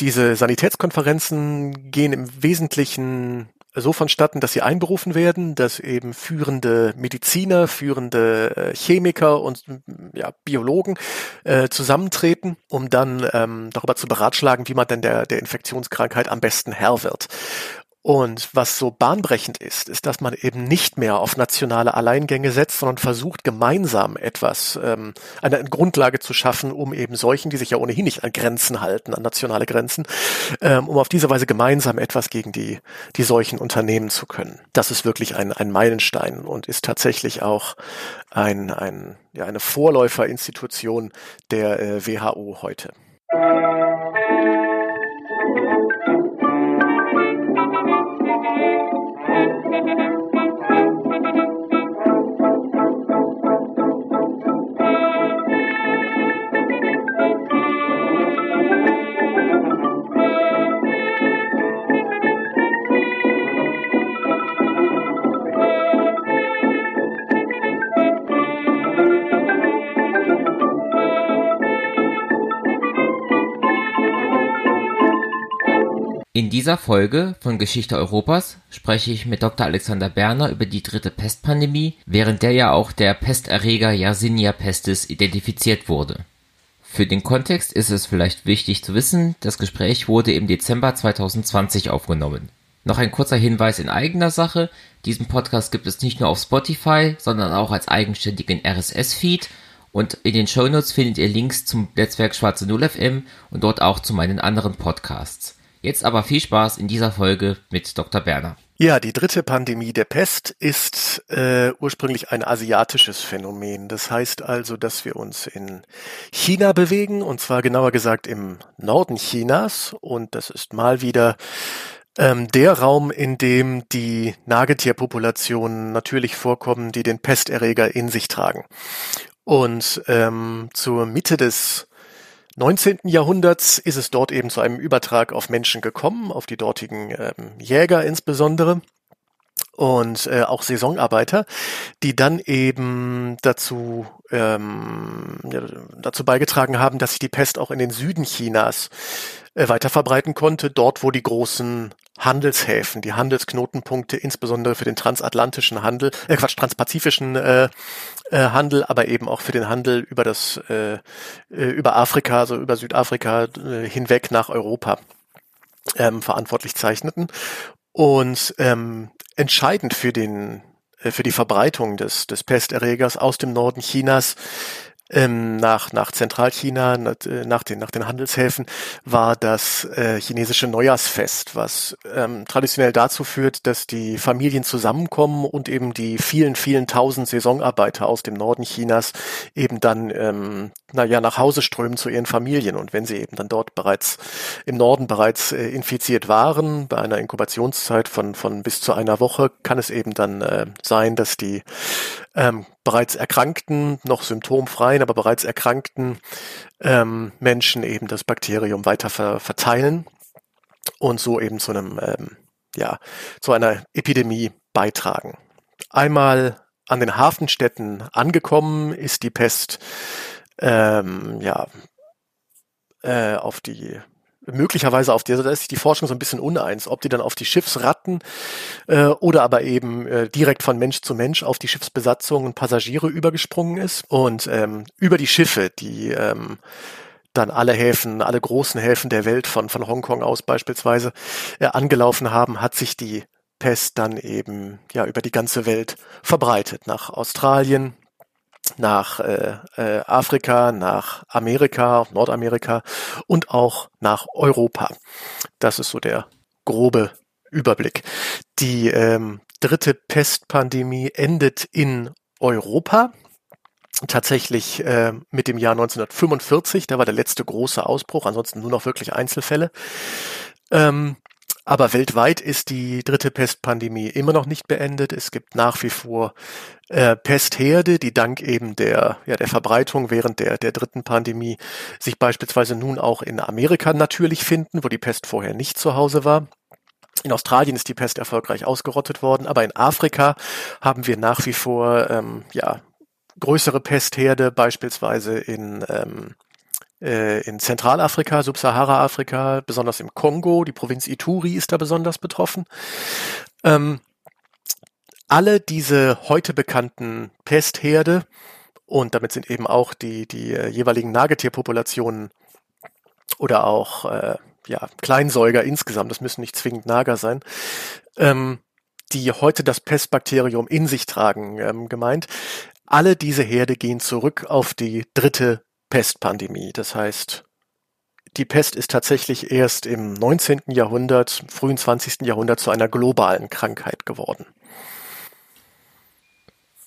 diese Sanitätskonferenzen gehen im Wesentlichen so vonstatten, dass sie einberufen werden, dass eben führende Mediziner, führende äh, Chemiker und ja, Biologen äh, zusammentreten, um dann ähm, darüber zu beratschlagen, wie man denn der, der Infektionskrankheit am besten Herr wird. Und was so bahnbrechend ist, ist, dass man eben nicht mehr auf nationale Alleingänge setzt, sondern versucht, gemeinsam etwas, ähm, eine Grundlage zu schaffen, um eben solchen, die sich ja ohnehin nicht an Grenzen halten, an nationale Grenzen, ähm, um auf diese Weise gemeinsam etwas gegen die, die Seuchen unternehmen zu können. Das ist wirklich ein, ein Meilenstein und ist tatsächlich auch ein, ein, ja, eine Vorläuferinstitution der äh, WHO heute. In dieser Folge von Geschichte Europas spreche ich mit Dr. Alexander Berner über die dritte Pestpandemie, während der ja auch der Pesterreger Yersinia pestis identifiziert wurde. Für den Kontext ist es vielleicht wichtig zu wissen, das Gespräch wurde im Dezember 2020 aufgenommen. Noch ein kurzer Hinweis in eigener Sache, diesen Podcast gibt es nicht nur auf Spotify, sondern auch als eigenständigen RSS-Feed und in den Shownotes findet ihr Links zum Netzwerk Schwarze Null FM und dort auch zu meinen anderen Podcasts. Jetzt aber viel Spaß in dieser Folge mit Dr. Berner. Ja, die dritte Pandemie der Pest ist äh, ursprünglich ein asiatisches Phänomen. Das heißt also, dass wir uns in China bewegen, und zwar genauer gesagt im Norden Chinas. Und das ist mal wieder ähm, der Raum, in dem die Nagetierpopulationen natürlich vorkommen, die den Pesterreger in sich tragen. Und ähm, zur Mitte des 19. Jahrhunderts ist es dort eben zu einem Übertrag auf Menschen gekommen, auf die dortigen ähm, Jäger insbesondere und äh, auch Saisonarbeiter, die dann eben dazu ähm, ja, dazu beigetragen haben, dass sich die Pest auch in den Süden Chinas äh, weiter verbreiten konnte, dort wo die großen Handelshäfen, die Handelsknotenpunkte, insbesondere für den transatlantischen Handel, äh Quatsch, transpazifischen äh, äh, Handel, aber eben auch für den Handel über das äh, äh, über Afrika, also über Südafrika äh, hinweg nach Europa ähm, verantwortlich zeichneten. Und ähm, entscheidend für den äh, für die Verbreitung des, des Pesterregers aus dem Norden Chinas ähm, nach, nach Zentralchina, äh, nach den, nach den Handelshäfen, war das äh, chinesische Neujahrsfest, was ähm, traditionell dazu führt, dass die Familien zusammenkommen und eben die vielen, vielen tausend Saisonarbeiter aus dem Norden Chinas eben dann, ähm, naja, nach Hause strömen zu ihren Familien. Und wenn sie eben dann dort bereits im Norden bereits äh, infiziert waren, bei einer Inkubationszeit von, von bis zu einer Woche, kann es eben dann äh, sein, dass die ähm, bereits erkrankten, noch symptomfreien, aber bereits erkrankten ähm, Menschen eben das Bakterium weiter ver verteilen und so eben zu einem, ähm, ja, zu einer Epidemie beitragen. Einmal an den Hafenstädten angekommen ist die Pest ähm, ja äh, auf die möglicherweise auf der, da ist sich die Forschung so ein bisschen uneins, ob die dann auf die Schiffsratten äh, oder aber eben äh, direkt von Mensch zu Mensch auf die Schiffsbesatzung und Passagiere übergesprungen ist. Und ähm, über die Schiffe, die ähm, dann alle Häfen, alle großen Häfen der Welt von, von Hongkong aus beispielsweise äh, angelaufen haben, hat sich die Pest dann eben ja über die ganze Welt verbreitet. Nach Australien, nach äh, äh, Afrika, nach Amerika, Nordamerika und auch nach Europa. Das ist so der grobe Überblick. Die ähm, dritte Pestpandemie endet in Europa. Tatsächlich äh, mit dem Jahr 1945, da war der letzte große Ausbruch, ansonsten nur noch wirklich Einzelfälle. Ähm, aber weltweit ist die dritte Pestpandemie immer noch nicht beendet. Es gibt nach wie vor äh, Pestherde, die dank eben der, ja, der Verbreitung während der, der dritten Pandemie sich beispielsweise nun auch in Amerika natürlich finden, wo die Pest vorher nicht zu Hause war. In Australien ist die Pest erfolgreich ausgerottet worden, aber in Afrika haben wir nach wie vor ähm, ja, größere Pestherde, beispielsweise in, ähm, äh, in Zentralafrika, Subsahara-Afrika, besonders im Kongo, die Provinz Ituri ist da besonders betroffen. Ähm, alle diese heute bekannten Pestherde und damit sind eben auch die, die äh, jeweiligen Nagetierpopulationen oder auch äh, ja, Kleinsäuger insgesamt, das müssen nicht zwingend Nager sein, ähm, die heute das Pestbakterium in sich tragen, ähm, gemeint. Alle diese Herde gehen zurück auf die dritte Pestpandemie. Das heißt, die Pest ist tatsächlich erst im 19. Jahrhundert, frühen 20. Jahrhundert zu einer globalen Krankheit geworden.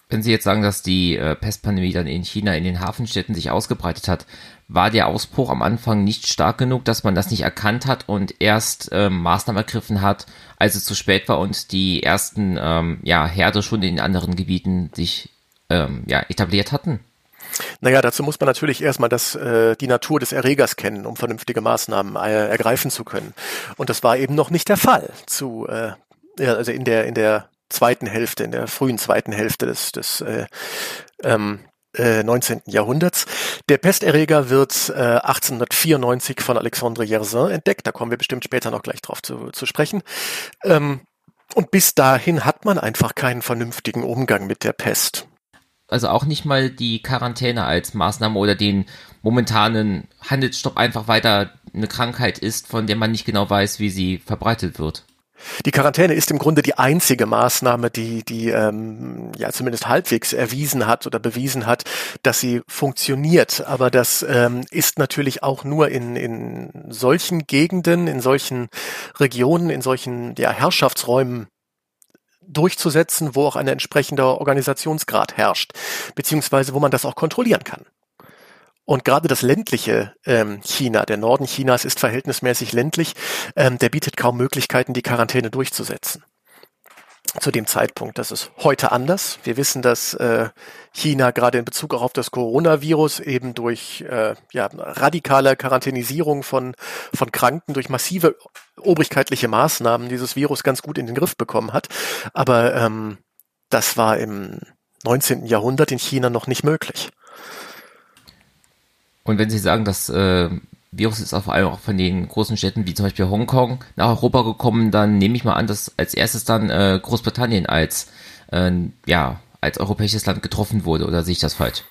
Wenn Sie jetzt sagen, dass die äh, Pestpandemie dann in China in den Hafenstädten sich ausgebreitet hat, war der Ausbruch am Anfang nicht stark genug, dass man das nicht erkannt hat und erst ähm, Maßnahmen ergriffen hat, als es zu spät war und die ersten ähm, ja, Herde schon in anderen Gebieten sich ähm, ja, etabliert hatten? Naja, dazu muss man natürlich erstmal das, äh, die Natur des Erregers kennen, um vernünftige Maßnahmen äh, ergreifen zu können. Und das war eben noch nicht der Fall zu, äh, ja, also in der, in der zweiten Hälfte, in der frühen zweiten Hälfte des, des äh, ähm, äh, 19. Jahrhunderts. Der Pesterreger wird äh, 1894 von Alexandre Yersin entdeckt. Da kommen wir bestimmt später noch gleich drauf zu, zu sprechen. Ähm, und bis dahin hat man einfach keinen vernünftigen Umgang mit der Pest also auch nicht mal die Quarantäne als Maßnahme oder den momentanen Handelsstopp einfach weiter eine Krankheit ist, von der man nicht genau weiß, wie sie verbreitet wird. Die Quarantäne ist im Grunde die einzige Maßnahme, die, die ähm, ja zumindest halbwegs erwiesen hat oder bewiesen hat, dass sie funktioniert. Aber das ähm, ist natürlich auch nur in, in solchen Gegenden, in solchen Regionen, in solchen ja, Herrschaftsräumen durchzusetzen, wo auch ein entsprechender Organisationsgrad herrscht, beziehungsweise wo man das auch kontrollieren kann. Und gerade das ländliche ähm, China, der Norden Chinas ist verhältnismäßig ländlich, ähm, der bietet kaum Möglichkeiten, die Quarantäne durchzusetzen zu dem Zeitpunkt. Das ist heute anders. Wir wissen, dass äh, China gerade in Bezug auch auf das Coronavirus eben durch äh, ja, radikale Quarantänisierung von, von Kranken, durch massive obrigkeitliche Maßnahmen dieses Virus ganz gut in den Griff bekommen hat. Aber ähm, das war im 19. Jahrhundert in China noch nicht möglich. Und wenn Sie sagen, dass äh, Virus ist vor allem auch von den großen Städten wie zum Beispiel Hongkong nach Europa gekommen, dann nehme ich mal an, dass als erstes dann äh, Großbritannien als äh, ja als europäisches Land getroffen wurde oder sehe ich das falsch?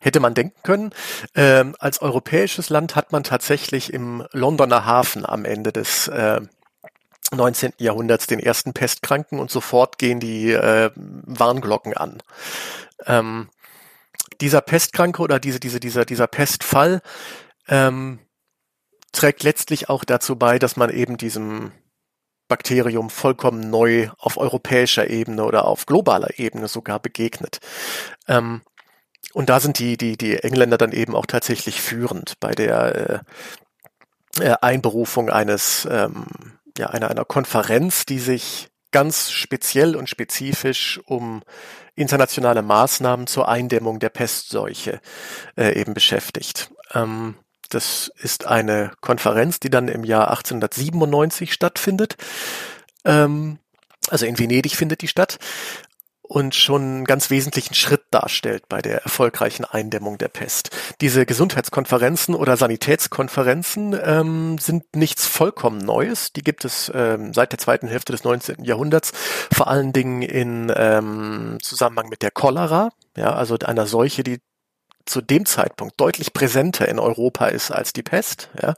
Hätte man denken können. Ähm, als europäisches Land hat man tatsächlich im Londoner Hafen am Ende des äh, 19. Jahrhunderts den ersten Pestkranken und sofort gehen die äh, Warnglocken an. Ähm, dieser Pestkranke oder diese, diese, dieser, dieser Pestfall ähm, trägt letztlich auch dazu bei, dass man eben diesem Bakterium vollkommen neu auf europäischer Ebene oder auf globaler Ebene sogar begegnet. Ähm, und da sind die, die, die Engländer dann eben auch tatsächlich führend bei der äh, äh Einberufung eines, ähm, ja, einer, einer Konferenz, die sich ganz speziell und spezifisch um internationale Maßnahmen zur Eindämmung der Pestseuche äh, eben beschäftigt. Ähm, das ist eine Konferenz, die dann im Jahr 1897 stattfindet. Ähm, also in Venedig findet die statt und schon einen ganz wesentlichen Schritt darstellt bei der erfolgreichen Eindämmung der Pest. Diese Gesundheitskonferenzen oder Sanitätskonferenzen ähm, sind nichts vollkommen Neues. Die gibt es ähm, seit der zweiten Hälfte des 19. Jahrhunderts, vor allen Dingen in ähm, Zusammenhang mit der Cholera, ja, also einer Seuche, die zu dem Zeitpunkt deutlich präsenter in Europa ist als die Pest. Ja?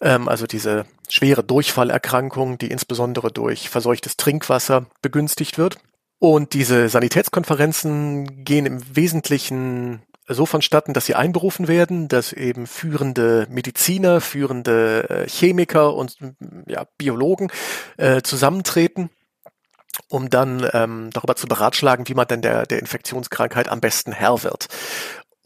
Ähm, also diese schwere Durchfallerkrankung, die insbesondere durch verseuchtes Trinkwasser begünstigt wird. Und diese Sanitätskonferenzen gehen im Wesentlichen so vonstatten, dass sie einberufen werden, dass eben führende Mediziner, führende äh, Chemiker und ja, Biologen äh, zusammentreten um dann ähm, darüber zu beratschlagen, wie man denn der, der Infektionskrankheit am besten Herr wird.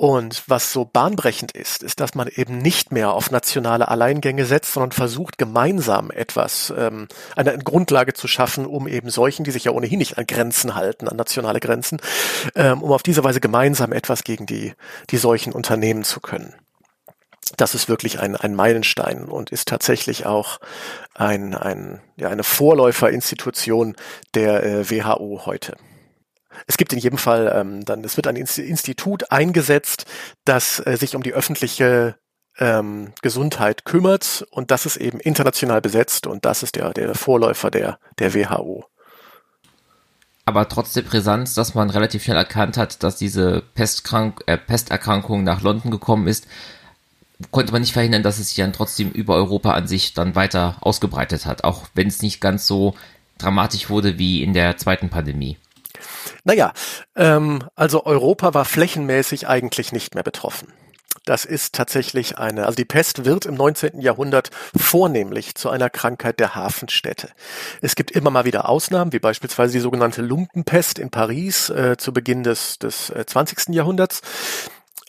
Und was so bahnbrechend ist, ist, dass man eben nicht mehr auf nationale Alleingänge setzt, sondern versucht, gemeinsam etwas, ähm, eine Grundlage zu schaffen, um eben solchen, die sich ja ohnehin nicht an Grenzen halten, an nationale Grenzen, ähm, um auf diese Weise gemeinsam etwas gegen die, die Seuchen unternehmen zu können. Das ist wirklich ein, ein Meilenstein und ist tatsächlich auch ein, ein, ja, eine Vorläuferinstitution der äh, WHO heute. Es gibt in jedem Fall ähm, dann, es wird ein Institut eingesetzt, das äh, sich um die öffentliche ähm, Gesundheit kümmert und das ist eben international besetzt und das ist der, der Vorläufer der, der WHO. Aber trotz der Brisanz, dass man relativ schnell erkannt hat, dass diese Pestkrank äh, Pesterkrankung nach London gekommen ist, konnte man nicht verhindern, dass es sich dann trotzdem über Europa an sich dann weiter ausgebreitet hat, auch wenn es nicht ganz so dramatisch wurde wie in der zweiten Pandemie. Naja, ähm, also Europa war flächenmäßig eigentlich nicht mehr betroffen. Das ist tatsächlich eine, also die Pest wird im 19. Jahrhundert vornehmlich zu einer Krankheit der Hafenstädte. Es gibt immer mal wieder Ausnahmen, wie beispielsweise die sogenannte Lumpenpest in Paris äh, zu Beginn des, des äh, 20. Jahrhunderts.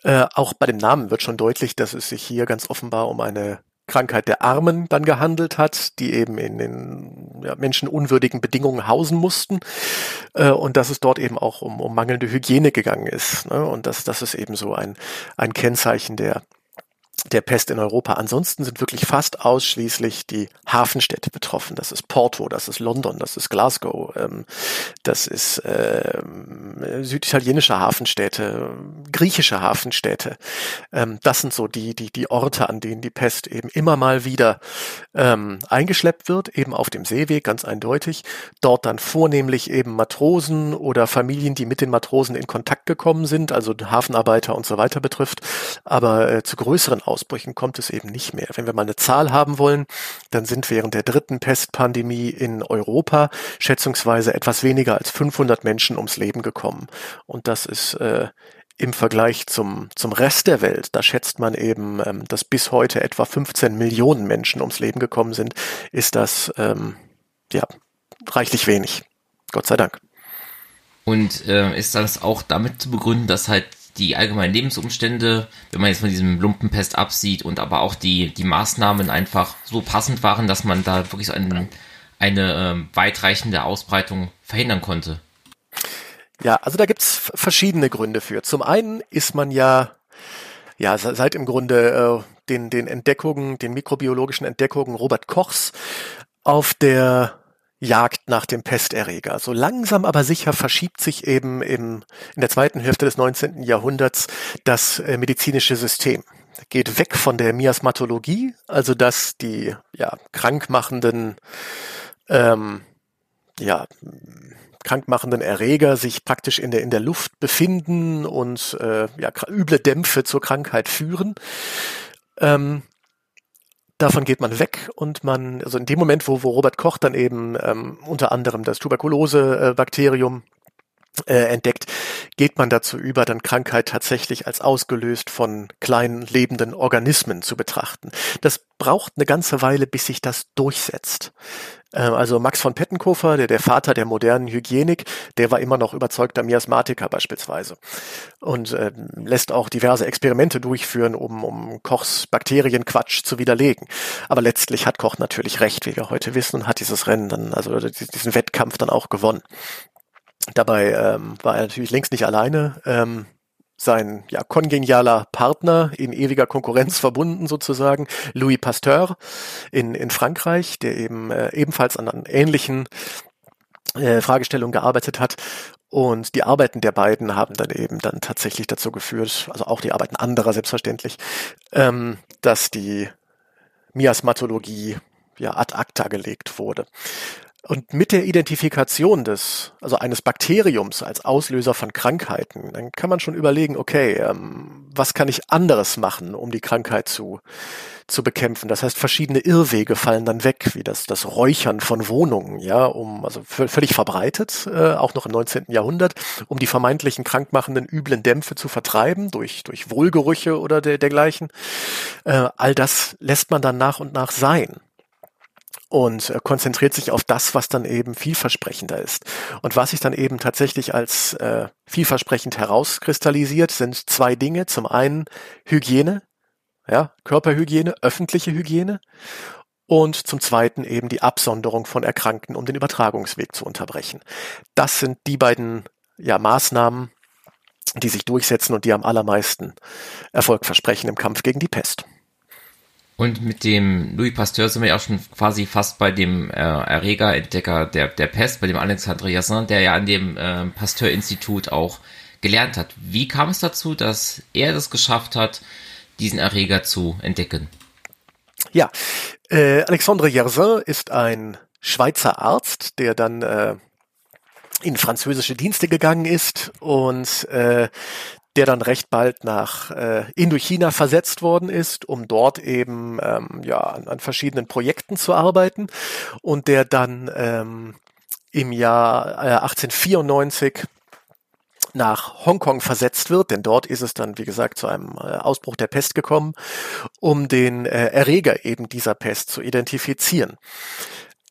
Äh, auch bei dem Namen wird schon deutlich, dass es sich hier ganz offenbar um eine Krankheit der Armen dann gehandelt hat, die eben in den ja, menschenunwürdigen Bedingungen hausen mussten äh, und dass es dort eben auch um, um mangelnde Hygiene gegangen ist. Ne? Und das, das ist eben so ein, ein Kennzeichen der der Pest in Europa. Ansonsten sind wirklich fast ausschließlich die Hafenstädte betroffen. Das ist Porto, das ist London, das ist Glasgow, ähm, das ist ähm, süditalienische Hafenstädte, griechische Hafenstädte. Ähm, das sind so die, die, die Orte, an denen die Pest eben immer mal wieder ähm, eingeschleppt wird, eben auf dem Seeweg, ganz eindeutig. Dort dann vornehmlich eben Matrosen oder Familien, die mit den Matrosen in Kontakt gekommen sind, also Hafenarbeiter und so weiter betrifft. Aber äh, zu größeren Ausbrüchen kommt es eben nicht mehr. Wenn wir mal eine Zahl haben wollen, dann sind während der dritten Pestpandemie in Europa schätzungsweise etwas weniger als 500 Menschen ums Leben gekommen. Und das ist äh, im Vergleich zum, zum Rest der Welt, da schätzt man eben, ähm, dass bis heute etwa 15 Millionen Menschen ums Leben gekommen sind, ist das ähm, ja reichlich wenig. Gott sei Dank. Und äh, ist das auch damit zu begründen, dass halt die allgemeinen Lebensumstände, wenn man jetzt von diesem Lumpenpest absieht und aber auch die, die Maßnahmen einfach so passend waren, dass man da wirklich so ein, eine äh, weitreichende Ausbreitung verhindern konnte. Ja, also da gibt's verschiedene Gründe für. Zum einen ist man ja, ja, seit im Grunde äh, den, den Entdeckungen, den mikrobiologischen Entdeckungen Robert Kochs auf der Jagd nach dem Pesterreger. So langsam aber sicher verschiebt sich eben im, in der zweiten Hälfte des 19. Jahrhunderts das äh, medizinische System. Geht weg von der Miasmatologie, also dass die ja, krankmachenden ähm, ja, krankmachenden Erreger sich praktisch in der, in der Luft befinden und äh, ja, üble Dämpfe zur Krankheit führen. Ähm, davon geht man weg und man, also in dem Moment, wo, wo Robert Koch dann eben ähm, unter anderem das Tuberkulose-Bakterium äh, entdeckt, geht man dazu über, dann Krankheit tatsächlich als ausgelöst von kleinen lebenden Organismen zu betrachten. Das braucht eine ganze Weile, bis sich das durchsetzt. Ähm, also Max von Pettenkofer, der, der Vater der modernen Hygienik, der war immer noch überzeugter Miasmatiker beispielsweise und äh, lässt auch diverse Experimente durchführen, um, um Kochs Bakterienquatsch zu widerlegen. Aber letztlich hat Koch natürlich recht, wie wir heute wissen, und hat dieses Rennen dann, also diesen Wettkampf dann auch gewonnen. Dabei ähm, war er natürlich längst nicht alleine. Ähm, sein ja, kongenialer Partner in ewiger Konkurrenz verbunden sozusagen, Louis Pasteur in, in Frankreich, der eben äh, ebenfalls an, an ähnlichen äh, Fragestellungen gearbeitet hat. Und die Arbeiten der beiden haben dann eben dann tatsächlich dazu geführt, also auch die Arbeiten anderer selbstverständlich, ähm, dass die Miasmatologie ja ad acta gelegt wurde. Und mit der Identifikation des, also eines Bakteriums als Auslöser von Krankheiten, dann kann man schon überlegen, okay, ähm, was kann ich anderes machen, um die Krankheit zu, zu bekämpfen? Das heißt, verschiedene Irrwege fallen dann weg, wie das, das Räuchern von Wohnungen, ja, um, also völlig verbreitet, äh, auch noch im 19. Jahrhundert, um die vermeintlichen krankmachenden üblen Dämpfe zu vertreiben, durch, durch Wohlgerüche oder der, dergleichen. Äh, all das lässt man dann nach und nach sein und äh, konzentriert sich auf das, was dann eben vielversprechender ist. Und was sich dann eben tatsächlich als äh, vielversprechend herauskristallisiert, sind zwei Dinge. Zum einen Hygiene, ja, Körperhygiene, öffentliche Hygiene und zum Zweiten eben die Absonderung von Erkrankten, um den Übertragungsweg zu unterbrechen. Das sind die beiden ja, Maßnahmen, die sich durchsetzen und die am allermeisten Erfolg versprechen im Kampf gegen die Pest. Und mit dem Louis Pasteur sind wir ja auch schon quasi fast bei dem äh, Erregerentdecker der, der Pest, bei dem Alexandre Yassin, der ja an dem äh, Pasteur-Institut auch gelernt hat. Wie kam es dazu, dass er das geschafft hat, diesen Erreger zu entdecken? Ja, äh, Alexandre Yersin ist ein Schweizer Arzt, der dann äh, in französische Dienste gegangen ist und äh, der dann recht bald nach äh, Indochina versetzt worden ist, um dort eben ähm, ja an, an verschiedenen Projekten zu arbeiten und der dann ähm, im Jahr äh, 1894 nach Hongkong versetzt wird, denn dort ist es dann, wie gesagt, zu einem äh, Ausbruch der Pest gekommen, um den äh, Erreger eben dieser Pest zu identifizieren.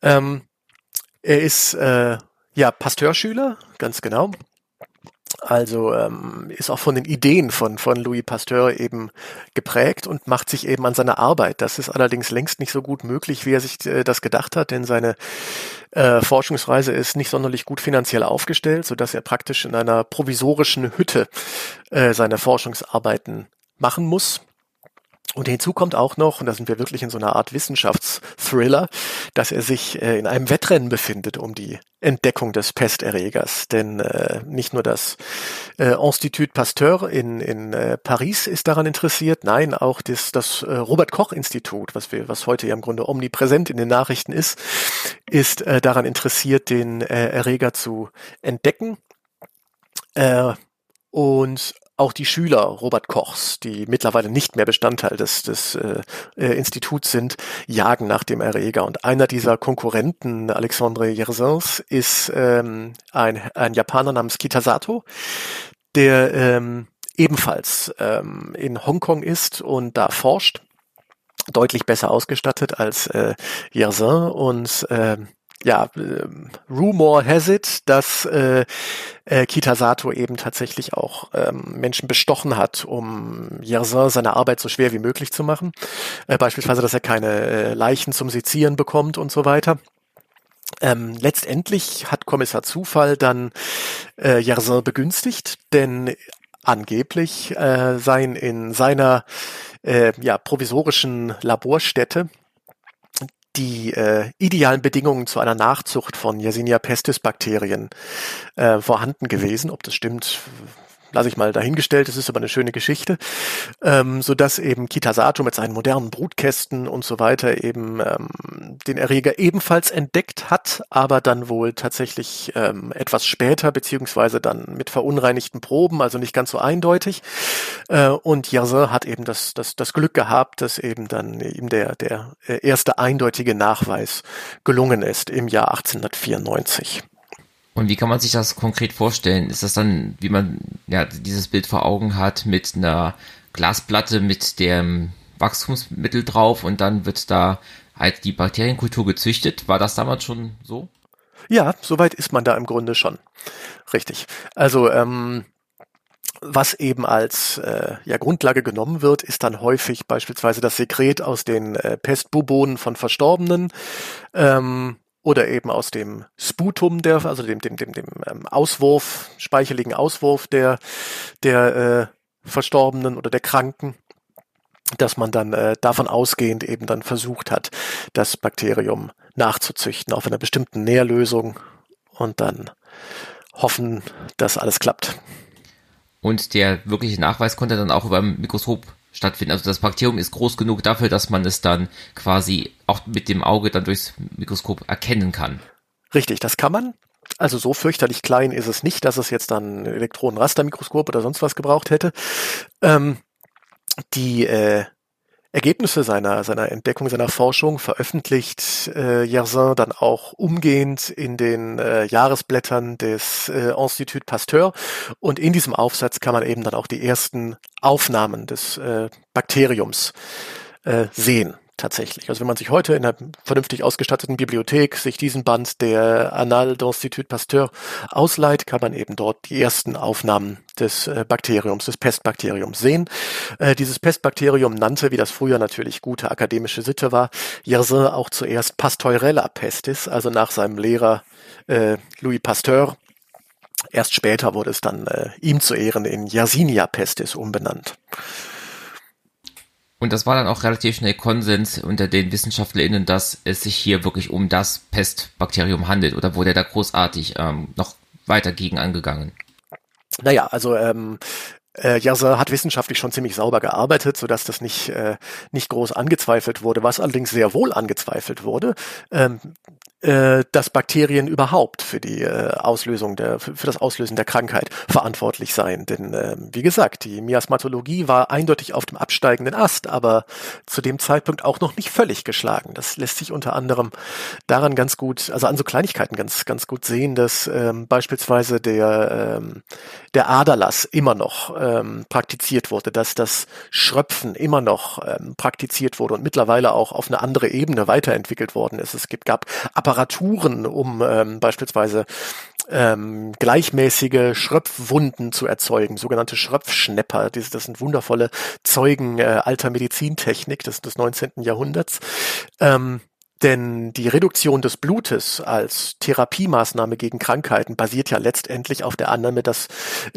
Ähm, er ist äh, ja Pasteurschüler, ganz genau. Also ähm, ist auch von den Ideen von, von Louis Pasteur eben geprägt und macht sich eben an seine Arbeit. Das ist allerdings längst nicht so gut möglich, wie er sich äh, das gedacht hat, denn seine äh, Forschungsreise ist nicht sonderlich gut finanziell aufgestellt, so dass er praktisch in einer provisorischen Hütte äh, seine Forschungsarbeiten machen muss. Und hinzu kommt auch noch, und da sind wir wirklich in so einer Art Wissenschaftsthriller, dass er sich äh, in einem Wettrennen befindet um die Entdeckung des Pesterregers. Denn äh, nicht nur das äh, Institut Pasteur in, in äh, Paris ist daran interessiert, nein, auch das, das äh, Robert Koch Institut, was wir, was heute ja im Grunde omnipräsent in den Nachrichten ist, ist äh, daran interessiert, den äh, Erreger zu entdecken. Äh, und auch die Schüler Robert Kochs, die mittlerweile nicht mehr Bestandteil des, des äh, äh, Instituts sind, jagen nach dem Erreger. Und einer dieser Konkurrenten, Alexandre Yersins, ist ähm, ein, ein Japaner namens Kitasato, der ähm, ebenfalls ähm, in Hongkong ist und da forscht deutlich besser ausgestattet als äh, Yersin und äh, ja, äh, Rumor has it, dass äh, äh, Kitasato eben tatsächlich auch ähm, Menschen bestochen hat, um Yersin seine Arbeit so schwer wie möglich zu machen. Äh, beispielsweise, dass er keine äh, Leichen zum Sezieren bekommt und so weiter. Ähm, letztendlich hat Kommissar Zufall dann äh, Yersin begünstigt, denn angeblich äh, seien in seiner äh, ja, provisorischen Laborstätte die äh, idealen Bedingungen zu einer Nachzucht von Yersinia pestis Bakterien äh, vorhanden gewesen. Ob das stimmt, lasse ich mal dahingestellt, es ist aber eine schöne Geschichte, ähm, so dass eben Kitasato mit seinen modernen Brutkästen und so weiter eben ähm, den Erreger ebenfalls entdeckt hat, aber dann wohl tatsächlich ähm, etwas später, beziehungsweise dann mit verunreinigten Proben, also nicht ganz so eindeutig. Äh, und Yersin hat eben das, das, das Glück gehabt, dass eben dann ihm der, der erste eindeutige Nachweis gelungen ist im Jahr 1894. Und wie kann man sich das konkret vorstellen? Ist das dann, wie man ja dieses Bild vor Augen hat, mit einer Glasplatte mit dem Wachstumsmittel drauf und dann wird da halt die Bakterienkultur gezüchtet? War das damals schon so? Ja, soweit ist man da im Grunde schon. Richtig. Also ähm, was eben als äh, ja, Grundlage genommen wird, ist dann häufig beispielsweise das Sekret aus den äh, Pestbubonen von Verstorbenen. Ähm, oder eben aus dem Sputum, der, also dem, dem, dem, dem ähm, Auswurf, speicheligen Auswurf der, der äh, Verstorbenen oder der Kranken, dass man dann äh, davon ausgehend eben dann versucht hat, das Bakterium nachzuzüchten auf einer bestimmten Nährlösung und dann hoffen, dass alles klappt. Und der wirkliche Nachweis konnte dann auch über ein Mikroskop stattfinden. Also das Bakterium ist groß genug dafür, dass man es dann quasi auch mit dem Auge dann durchs Mikroskop erkennen kann. Richtig, das kann man. Also so fürchterlich klein ist es nicht, dass es jetzt dann Elektronenrastermikroskop oder sonst was gebraucht hätte. Ähm, die äh, Ergebnisse seiner, seiner Entdeckung, seiner Forschung veröffentlicht äh, Yersin dann auch umgehend in den äh, Jahresblättern des äh, Institut Pasteur. Und in diesem Aufsatz kann man eben dann auch die ersten Aufnahmen des äh, Bakteriums äh, sehen tatsächlich. Also wenn man sich heute in einer vernünftig ausgestatteten Bibliothek sich diesen Band der Annales d'Institut Pasteur ausleiht, kann man eben dort die ersten Aufnahmen des äh, Bakteriums, des Pestbakteriums sehen. Äh, dieses Pestbakterium nannte, wie das früher natürlich gute akademische Sitte war, Yersin auch zuerst Pasteurella pestis, also nach seinem Lehrer äh, Louis Pasteur. Erst später wurde es dann äh, ihm zu Ehren in Yersinia pestis umbenannt. Und das war dann auch relativ schnell Konsens unter den WissenschaftlerInnen, dass es sich hier wirklich um das Pestbakterium handelt oder wurde da großartig ähm, noch weiter gegen angegangen? Naja, also ähm, äh, Yersin hat wissenschaftlich schon ziemlich sauber gearbeitet, sodass das nicht, äh, nicht groß angezweifelt wurde. Was allerdings sehr wohl angezweifelt wurde, ähm, äh, dass Bakterien überhaupt für die äh, Auslösung der, für, das Auslösen der Krankheit verantwortlich seien. Denn äh, wie gesagt, die Miasmatologie war eindeutig auf dem absteigenden Ast, aber zu dem Zeitpunkt auch noch nicht völlig geschlagen. Das lässt sich unter anderem daran ganz gut, also an so Kleinigkeiten ganz, ganz gut sehen, dass ähm, beispielsweise der, ähm, der Aderlass immer noch ähm, praktiziert wurde, dass das Schröpfen immer noch ähm, praktiziert wurde und mittlerweile auch auf eine andere Ebene weiterentwickelt worden ist. Es gibt, gab Apparaturen, um ähm, beispielsweise ähm, gleichmäßige Schröpfwunden zu erzeugen, sogenannte Schröpfschnepper. Das, das sind wundervolle Zeugen äh, alter Medizintechnik des, des 19. Jahrhunderts. Ähm, denn die Reduktion des Blutes als Therapiemaßnahme gegen Krankheiten basiert ja letztendlich auf der Annahme, dass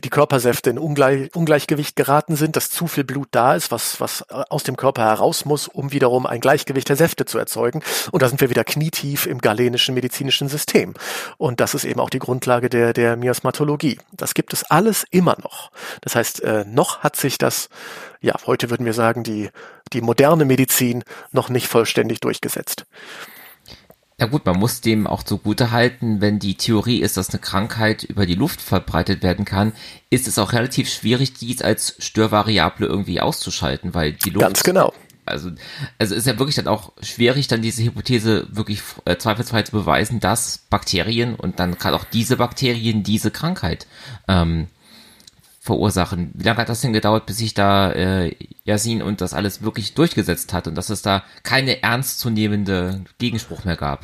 die Körpersäfte in Ungleich Ungleichgewicht geraten sind, dass zu viel Blut da ist, was, was aus dem Körper heraus muss, um wiederum ein Gleichgewicht der Säfte zu erzeugen. Und da sind wir wieder knietief im galenischen medizinischen System. Und das ist eben auch die Grundlage der, der Miasmatologie. Das gibt es alles immer noch. Das heißt, äh, noch hat sich das ja, heute würden wir sagen, die, die moderne Medizin noch nicht vollständig durchgesetzt. Ja gut, man muss dem auch zugute halten, wenn die Theorie ist, dass eine Krankheit über die Luft verbreitet werden kann, ist es auch relativ schwierig, dies als Störvariable irgendwie auszuschalten, weil die Luft. Ganz genau. Also, also ist ja wirklich dann auch schwierig, dann diese Hypothese wirklich äh, zweifelsfrei zu beweisen, dass Bakterien und dann gerade auch diese Bakterien diese Krankheit ähm, verursachen. Wie lange hat das denn gedauert, bis sich da äh, Yasin und das alles wirklich durchgesetzt hat und dass es da keine ernstzunehmende Gegenspruch mehr gab?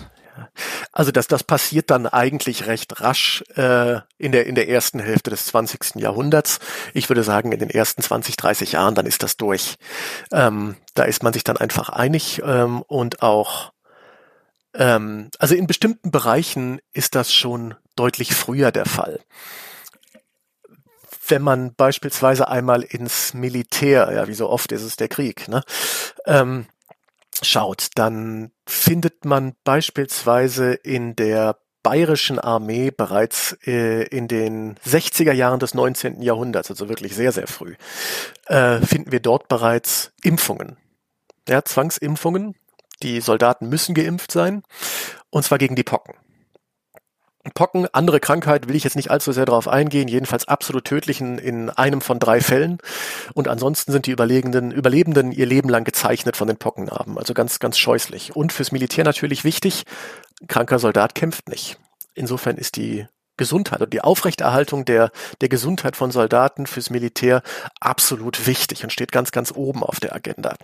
Also dass das passiert dann eigentlich recht rasch äh, in der in der ersten Hälfte des 20. Jahrhunderts. Ich würde sagen in den ersten 20, 30 Jahren, dann ist das durch. Ähm, da ist man sich dann einfach einig ähm, und auch ähm, also in bestimmten Bereichen ist das schon deutlich früher der Fall wenn man beispielsweise einmal ins Militär, ja, wie so oft ist es der Krieg, ne, ähm, schaut, dann findet man beispielsweise in der bayerischen Armee bereits äh, in den 60er Jahren des 19. Jahrhunderts, also wirklich sehr, sehr früh, äh, finden wir dort bereits Impfungen. Ja, Zwangsimpfungen. Die Soldaten müssen geimpft sein, und zwar gegen die Pocken. Pocken, andere Krankheit will ich jetzt nicht allzu sehr darauf eingehen, jedenfalls absolut tödlichen in einem von drei Fällen. Und ansonsten sind die Überlegenden, Überlebenden ihr Leben lang gezeichnet von den Pockennarben. Also ganz, ganz scheußlich. Und fürs Militär natürlich wichtig, kranker Soldat kämpft nicht. Insofern ist die Gesundheit und die Aufrechterhaltung der, der Gesundheit von Soldaten fürs Militär absolut wichtig und steht ganz, ganz oben auf der Agenda.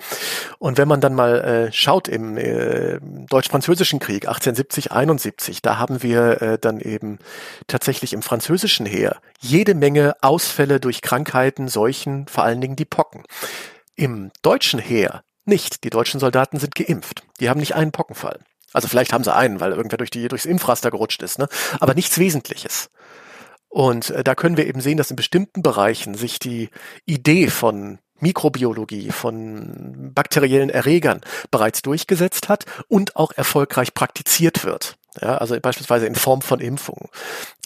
Und wenn man dann mal äh, schaut im äh, Deutsch-Französischen Krieg 1870, 71, da haben wir äh, dann eben tatsächlich im französischen Heer jede Menge Ausfälle durch Krankheiten, Seuchen, vor allen Dingen die Pocken. Im deutschen Heer nicht. Die deutschen Soldaten sind geimpft. Die haben nicht einen Pockenfall. Also vielleicht haben sie einen, weil irgendwer durch die, durchs Impfraster gerutscht ist, ne? Aber nichts Wesentliches. Und äh, da können wir eben sehen, dass in bestimmten Bereichen sich die Idee von Mikrobiologie, von bakteriellen Erregern bereits durchgesetzt hat und auch erfolgreich praktiziert wird. Ja, also beispielsweise in Form von Impfungen.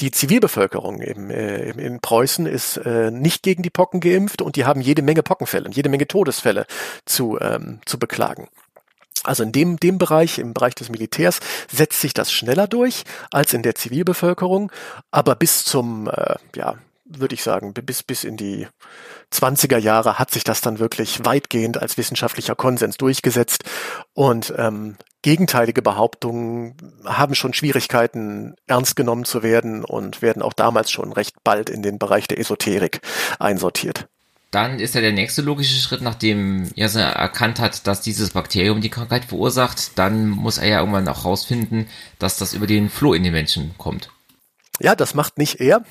Die Zivilbevölkerung im, äh, in Preußen ist äh, nicht gegen die Pocken geimpft und die haben jede Menge Pockenfälle und jede Menge Todesfälle zu, ähm, zu beklagen. Also in dem, dem Bereich, im Bereich des Militärs, setzt sich das schneller durch als in der Zivilbevölkerung, aber bis zum, äh, ja, würde ich sagen, bis, bis in die 20er Jahre hat sich das dann wirklich weitgehend als wissenschaftlicher Konsens durchgesetzt und ähm, gegenteilige Behauptungen haben schon Schwierigkeiten, ernst genommen zu werden und werden auch damals schon recht bald in den Bereich der Esoterik einsortiert. Dann ist ja der nächste logische Schritt, nachdem er erkannt hat, dass dieses Bakterium die Krankheit verursacht, dann muss er ja irgendwann auch rausfinden, dass das über den Floh in den Menschen kommt. Ja, das macht nicht er.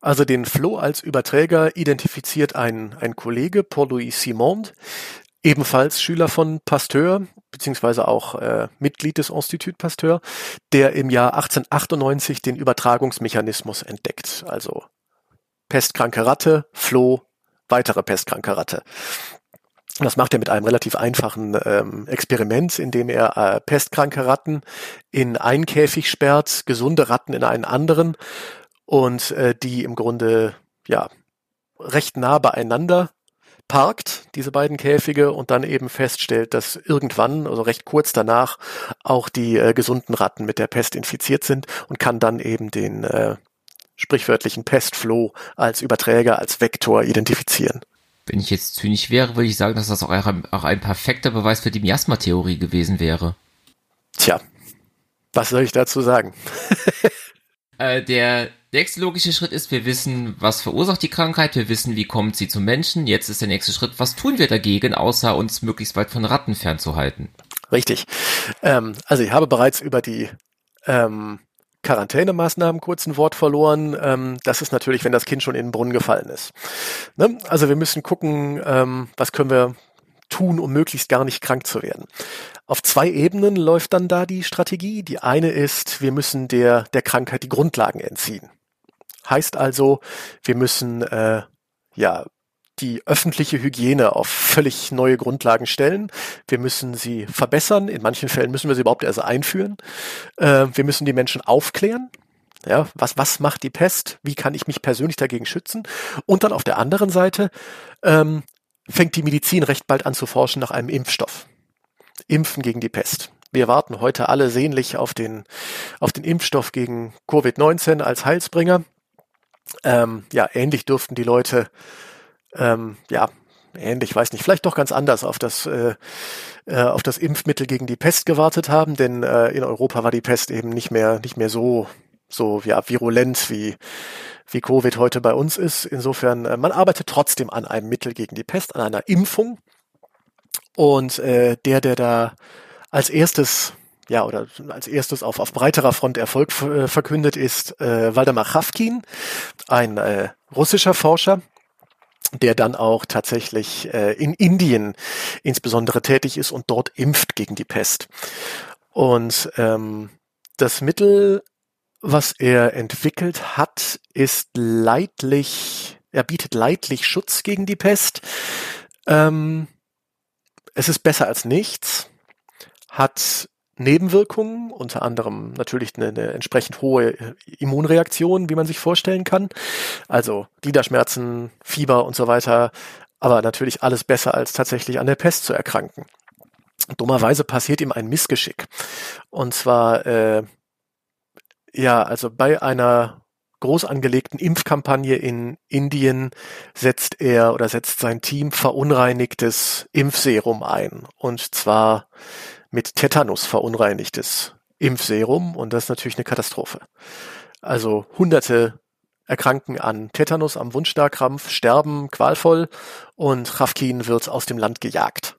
Also den Floh als Überträger identifiziert ein, ein Kollege, Paul-Louis Simond, ebenfalls Schüler von Pasteur, beziehungsweise auch äh, Mitglied des Institut Pasteur, der im Jahr 1898 den Übertragungsmechanismus entdeckt. Also pestkranke Ratte, Floh, weitere pestkranke Ratte. Das macht er mit einem relativ einfachen ähm, Experiment, in dem er äh, pestkranke Ratten in einen Käfig sperrt, gesunde Ratten in einen anderen und äh, die im Grunde ja recht nah beieinander parkt, diese beiden Käfige, und dann eben feststellt, dass irgendwann, also recht kurz danach, auch die äh, gesunden Ratten mit der Pest infiziert sind und kann dann eben den äh, sprichwörtlichen Pestfloh als Überträger, als Vektor identifizieren. Wenn ich jetzt zynisch wäre, würde ich sagen, dass das auch ein, auch ein perfekter Beweis für die Miasma-Theorie gewesen wäre. Tja, was soll ich dazu sagen? äh, der nächste logische Schritt ist, wir wissen, was verursacht die Krankheit, wir wissen, wie kommt sie zum Menschen. Jetzt ist der nächste Schritt, was tun wir dagegen, außer uns möglichst weit von Ratten fernzuhalten? Richtig. Ähm, also ich habe bereits über die ähm, Quarantänemaßnahmen kurz ein Wort verloren. Ähm, das ist natürlich, wenn das Kind schon in den Brunnen gefallen ist. Ne? Also wir müssen gucken, ähm, was können wir tun, um möglichst gar nicht krank zu werden. Auf zwei Ebenen läuft dann da die Strategie. Die eine ist, wir müssen der, der Krankheit die Grundlagen entziehen. Heißt also, wir müssen äh, ja die öffentliche Hygiene auf völlig neue Grundlagen stellen. Wir müssen sie verbessern. In manchen Fällen müssen wir sie überhaupt erst einführen. Äh, wir müssen die Menschen aufklären. Ja, was, was macht die Pest? Wie kann ich mich persönlich dagegen schützen? Und dann auf der anderen Seite ähm, fängt die Medizin recht bald an zu forschen nach einem Impfstoff. Impfen gegen die Pest. Wir warten heute alle sehnlich auf den, auf den Impfstoff gegen Covid-19 als Heilsbringer. Ähm, ja, ähnlich dürften die Leute ähm, ja, ähnlich, weiß nicht, vielleicht doch ganz anders auf das, äh, äh, auf das Impfmittel gegen die Pest gewartet haben, denn äh, in Europa war die Pest eben nicht mehr, nicht mehr so, so, ja, virulent wie, wie Covid heute bei uns ist. Insofern, äh, man arbeitet trotzdem an einem Mittel gegen die Pest, an einer Impfung. Und äh, der, der da als erstes ja, oder als erstes auf, auf breiterer Front Erfolg äh, verkündet ist äh, Waldemar Chafkin, ein äh, russischer Forscher, der dann auch tatsächlich äh, in Indien insbesondere tätig ist und dort impft gegen die Pest. Und ähm, das Mittel, was er entwickelt hat, ist leidlich, er bietet leidlich Schutz gegen die Pest. Ähm, es ist besser als nichts, hat Nebenwirkungen, unter anderem natürlich eine, eine, entsprechend hohe äh, Immunreaktion, wie man sich vorstellen kann. Also Gliederschmerzen, Fieber und so weiter, aber natürlich alles besser als tatsächlich an der Pest zu erkranken. Dummerweise passiert ihm ein Missgeschick. Und zwar, äh, ja, also bei einer groß angelegten Impfkampagne in Indien setzt er oder setzt sein Team verunreinigtes Impfserum ein. Und zwar mit Tetanus verunreinigtes Impfserum und das ist natürlich eine Katastrophe. Also hunderte erkranken an Tetanus, am Wundstarkrampf, sterben qualvoll und Chafkin wird aus dem Land gejagt.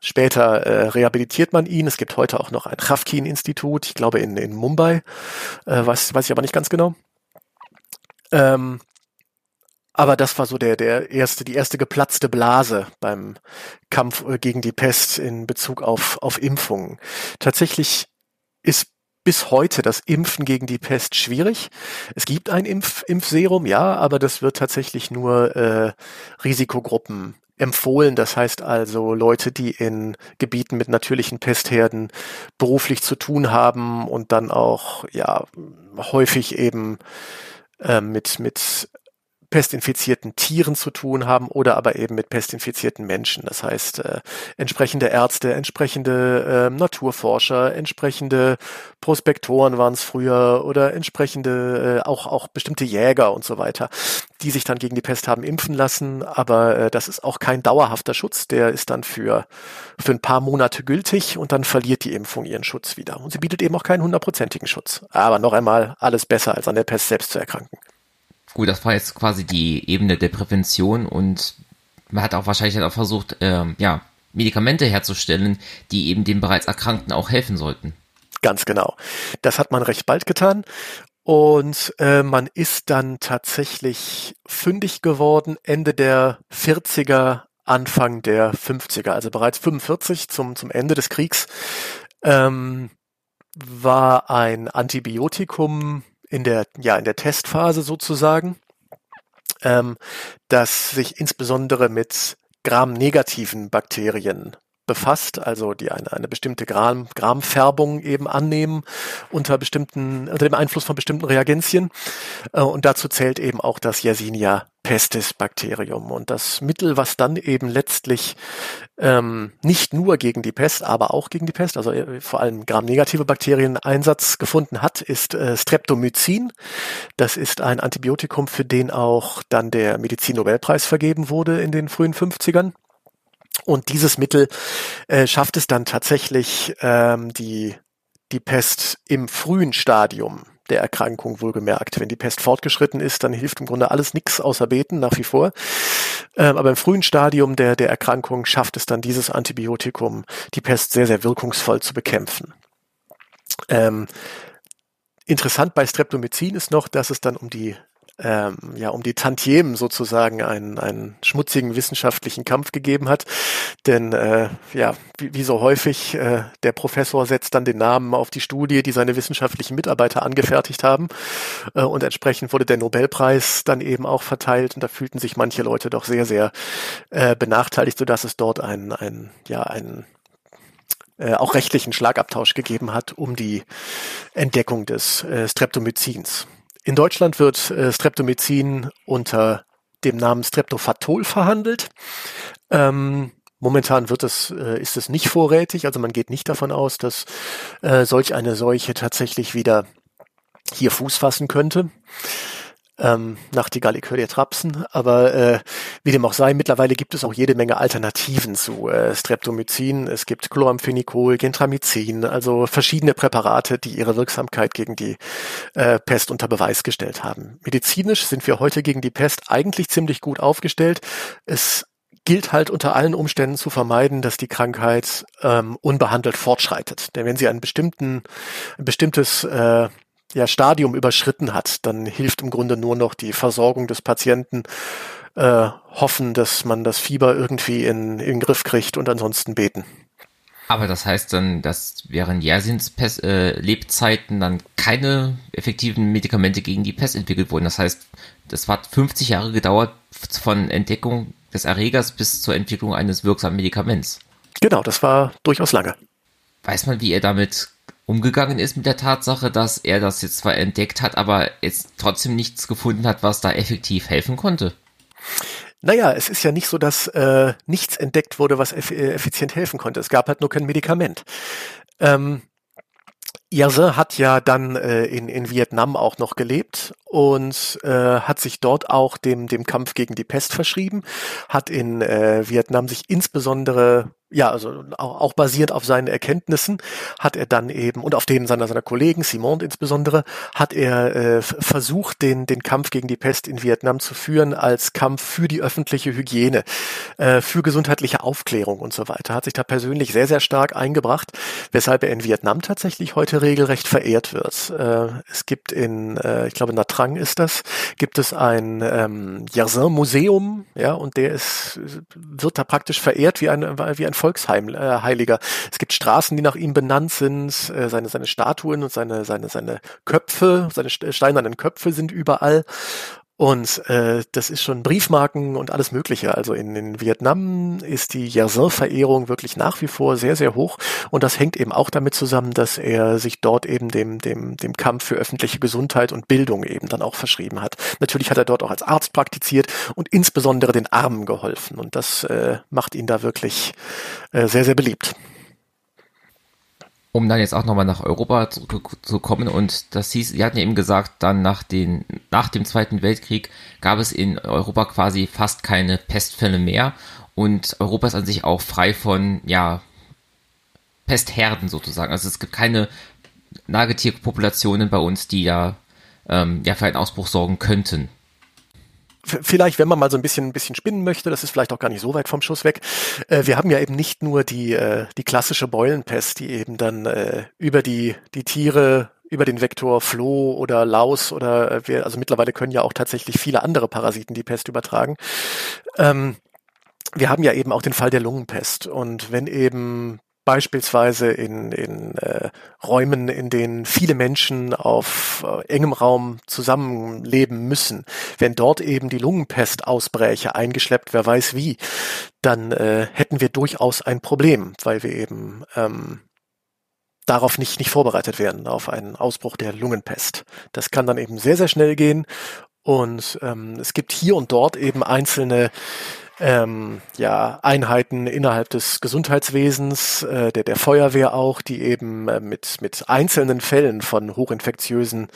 Später äh, rehabilitiert man ihn. Es gibt heute auch noch ein Chafkin-Institut, ich glaube in, in Mumbai, äh, weiß, weiß ich aber nicht ganz genau. Ähm, aber das war so der, der erste, die erste geplatzte Blase beim Kampf äh, gegen die Pest in Bezug auf, auf Impfungen. Tatsächlich ist bis heute das Impfen gegen die Pest schwierig. Es gibt ein Impf Impfserum, ja, aber das wird tatsächlich nur äh, Risikogruppen empfohlen. Das heißt also Leute, die in Gebieten mit natürlichen Pestherden beruflich zu tun haben und dann auch ja häufig eben äh, mit mit pestinfizierten Tieren zu tun haben oder aber eben mit pestinfizierten Menschen. Das heißt, äh, entsprechende Ärzte, entsprechende äh, Naturforscher, entsprechende Prospektoren waren es früher oder entsprechende äh, auch auch bestimmte Jäger und so weiter, die sich dann gegen die Pest haben impfen lassen. Aber äh, das ist auch kein dauerhafter Schutz. Der ist dann für für ein paar Monate gültig und dann verliert die Impfung ihren Schutz wieder. Und sie bietet eben auch keinen hundertprozentigen Schutz. Aber noch einmal alles besser als an der Pest selbst zu erkranken. Gut, das war jetzt quasi die Ebene der Prävention und man hat auch wahrscheinlich auch versucht, ähm, ja, Medikamente herzustellen, die eben den bereits Erkrankten auch helfen sollten. Ganz genau. Das hat man recht bald getan. Und äh, man ist dann tatsächlich fündig geworden Ende der 40er, Anfang der 50er, also bereits 45 zum, zum Ende des Kriegs, ähm, war ein Antibiotikum in der, ja, in der Testphase sozusagen, ähm, das sich insbesondere mit gramnegativen Bakterien befasst, also die eine, eine bestimmte Gram, Gramfärbung eben annehmen unter bestimmten, unter dem Einfluss von bestimmten Reagenzien. Äh, und dazu zählt eben auch das Yersinia pestis Bakterium. Und das Mittel, was dann eben letztlich ähm, nicht nur gegen die Pest, aber auch gegen die Pest, also äh, vor allem gramnegative Bakterien Einsatz gefunden hat, ist äh, Streptomycin. Das ist ein Antibiotikum, für den auch dann der Medizin-Nobelpreis vergeben wurde in den frühen 50ern. Und dieses Mittel äh, schafft es dann tatsächlich, ähm, die, die Pest im frühen Stadium der Erkrankung wohlgemerkt. Wenn die Pest fortgeschritten ist, dann hilft im Grunde alles nichts außer beten nach wie vor. Ähm, aber im frühen Stadium der, der Erkrankung schafft es dann dieses Antibiotikum, die Pest sehr, sehr wirkungsvoll zu bekämpfen. Ähm, interessant bei Streptomycin ist noch, dass es dann um die ähm, ja um die Tantiemen sozusagen einen, einen schmutzigen wissenschaftlichen Kampf gegeben hat. Denn äh, ja, wie, wie so häufig, äh, der Professor setzt dann den Namen auf die Studie, die seine wissenschaftlichen Mitarbeiter angefertigt haben. Äh, und entsprechend wurde der Nobelpreis dann eben auch verteilt. Und da fühlten sich manche Leute doch sehr, sehr äh, benachteiligt, sodass es dort einen, einen, ja, einen äh, auch rechtlichen Schlagabtausch gegeben hat um die Entdeckung des äh, Streptomycins. In Deutschland wird äh, Streptomycin unter dem Namen Streptofatol verhandelt. Ähm, momentan wird es, äh, ist es nicht vorrätig, also man geht nicht davon aus, dass äh, solch eine Seuche tatsächlich wieder hier Fuß fassen könnte ähm, Nachtigall, ich höre dir Trapsen, aber äh, wie dem auch sei, mittlerweile gibt es auch jede Menge Alternativen zu äh, Streptomycin. Es gibt Chloramphenicol, Gentramycin, also verschiedene Präparate, die ihre Wirksamkeit gegen die äh, Pest unter Beweis gestellt haben. Medizinisch sind wir heute gegen die Pest eigentlich ziemlich gut aufgestellt. Es gilt halt unter allen Umständen zu vermeiden, dass die Krankheit ähm, unbehandelt fortschreitet. Denn wenn sie einen bestimmten, ein bestimmtes äh, ja, Stadium überschritten hat, dann hilft im Grunde nur noch die Versorgung des Patienten, äh, hoffen, dass man das Fieber irgendwie in, in den Griff kriegt und ansonsten beten. Aber das heißt dann, dass während Jersins äh, Lebzeiten dann keine effektiven Medikamente gegen die Pest entwickelt wurden. Das heißt, das hat 50 Jahre gedauert von Entdeckung des Erregers bis zur Entwicklung eines wirksamen Medikaments. Genau, das war durchaus lange. Weiß man, wie er damit umgegangen ist mit der Tatsache, dass er das jetzt zwar entdeckt hat, aber jetzt trotzdem nichts gefunden hat, was da effektiv helfen konnte. Naja, es ist ja nicht so, dass äh, nichts entdeckt wurde, was eff äh, effizient helfen konnte. Es gab halt nur kein Medikament. Ähm, Yersin hat ja dann äh, in, in Vietnam auch noch gelebt und äh, hat sich dort auch dem, dem Kampf gegen die Pest verschrieben, hat in äh, Vietnam sich insbesondere ja, also auch, auch basierend auf seinen Erkenntnissen hat er dann eben und auf denen seiner seiner Kollegen, Simon insbesondere, hat er äh, versucht, den den Kampf gegen die Pest in Vietnam zu führen als Kampf für die öffentliche Hygiene, äh, für gesundheitliche Aufklärung und so weiter. Hat sich da persönlich sehr sehr stark eingebracht, weshalb er in Vietnam tatsächlich heute regelrecht verehrt wird. Äh, es gibt in, äh, ich glaube, Nha Trang ist das, gibt es ein ähm, Yersin Museum, ja, und der ist wird da praktisch verehrt wie ein wie ein Volksheiliger. Äh, es gibt Straßen, die nach ihm benannt sind, äh, seine, seine Statuen und seine, seine, seine Köpfe, seine steinernen Köpfe sind überall. Und äh, das ist schon Briefmarken und alles Mögliche. Also in, in Vietnam ist die Yersin-Verehrung wirklich nach wie vor sehr, sehr hoch. Und das hängt eben auch damit zusammen, dass er sich dort eben dem, dem, dem Kampf für öffentliche Gesundheit und Bildung eben dann auch verschrieben hat. Natürlich hat er dort auch als Arzt praktiziert und insbesondere den Armen geholfen. Und das äh, macht ihn da wirklich äh, sehr, sehr beliebt um dann jetzt auch nochmal nach Europa zu, kommen. Und das hieß, Sie hatten ja eben gesagt, dann nach, den, nach dem Zweiten Weltkrieg gab es in Europa quasi fast keine Pestfälle mehr. Und Europa ist an sich auch frei von, ja, Pestherden sozusagen. Also es gibt keine Nagetierpopulationen bei uns, die da ähm, ja für einen Ausbruch sorgen könnten vielleicht, wenn man mal so ein bisschen, ein bisschen spinnen möchte, das ist vielleicht auch gar nicht so weit vom Schuss weg. Äh, wir haben ja eben nicht nur die, äh, die klassische Beulenpest, die eben dann äh, über die, die Tiere über den Vektor Floh oder Laus oder äh, wir, also mittlerweile können ja auch tatsächlich viele andere Parasiten die Pest übertragen. Ähm, wir haben ja eben auch den Fall der Lungenpest und wenn eben beispielsweise in, in äh, Räumen, in denen viele Menschen auf äh, engem Raum zusammenleben müssen, wenn dort eben die Lungenpest ausbräche, eingeschleppt, wer weiß wie, dann äh, hätten wir durchaus ein Problem, weil wir eben ähm, darauf nicht, nicht vorbereitet werden, auf einen Ausbruch der Lungenpest. Das kann dann eben sehr, sehr schnell gehen und ähm, es gibt hier und dort eben einzelne ähm, ja, Einheiten innerhalb des Gesundheitswesens, äh, der, der Feuerwehr auch, die eben äh, mit, mit einzelnen Fällen von hochinfektiösen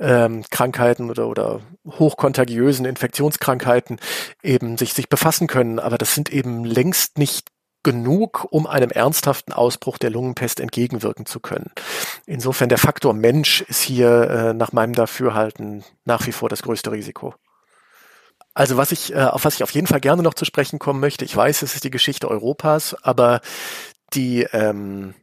ähm, Krankheiten oder, oder hochkontagiösen Infektionskrankheiten eben sich, sich befassen können. Aber das sind eben längst nicht genug, um einem ernsthaften Ausbruch der Lungenpest entgegenwirken zu können. Insofern der Faktor Mensch ist hier äh, nach meinem Dafürhalten nach wie vor das größte Risiko. Also was ich, äh, auf was ich auf jeden Fall gerne noch zu sprechen kommen möchte, ich weiß, es ist die Geschichte Europas, aber die ähm,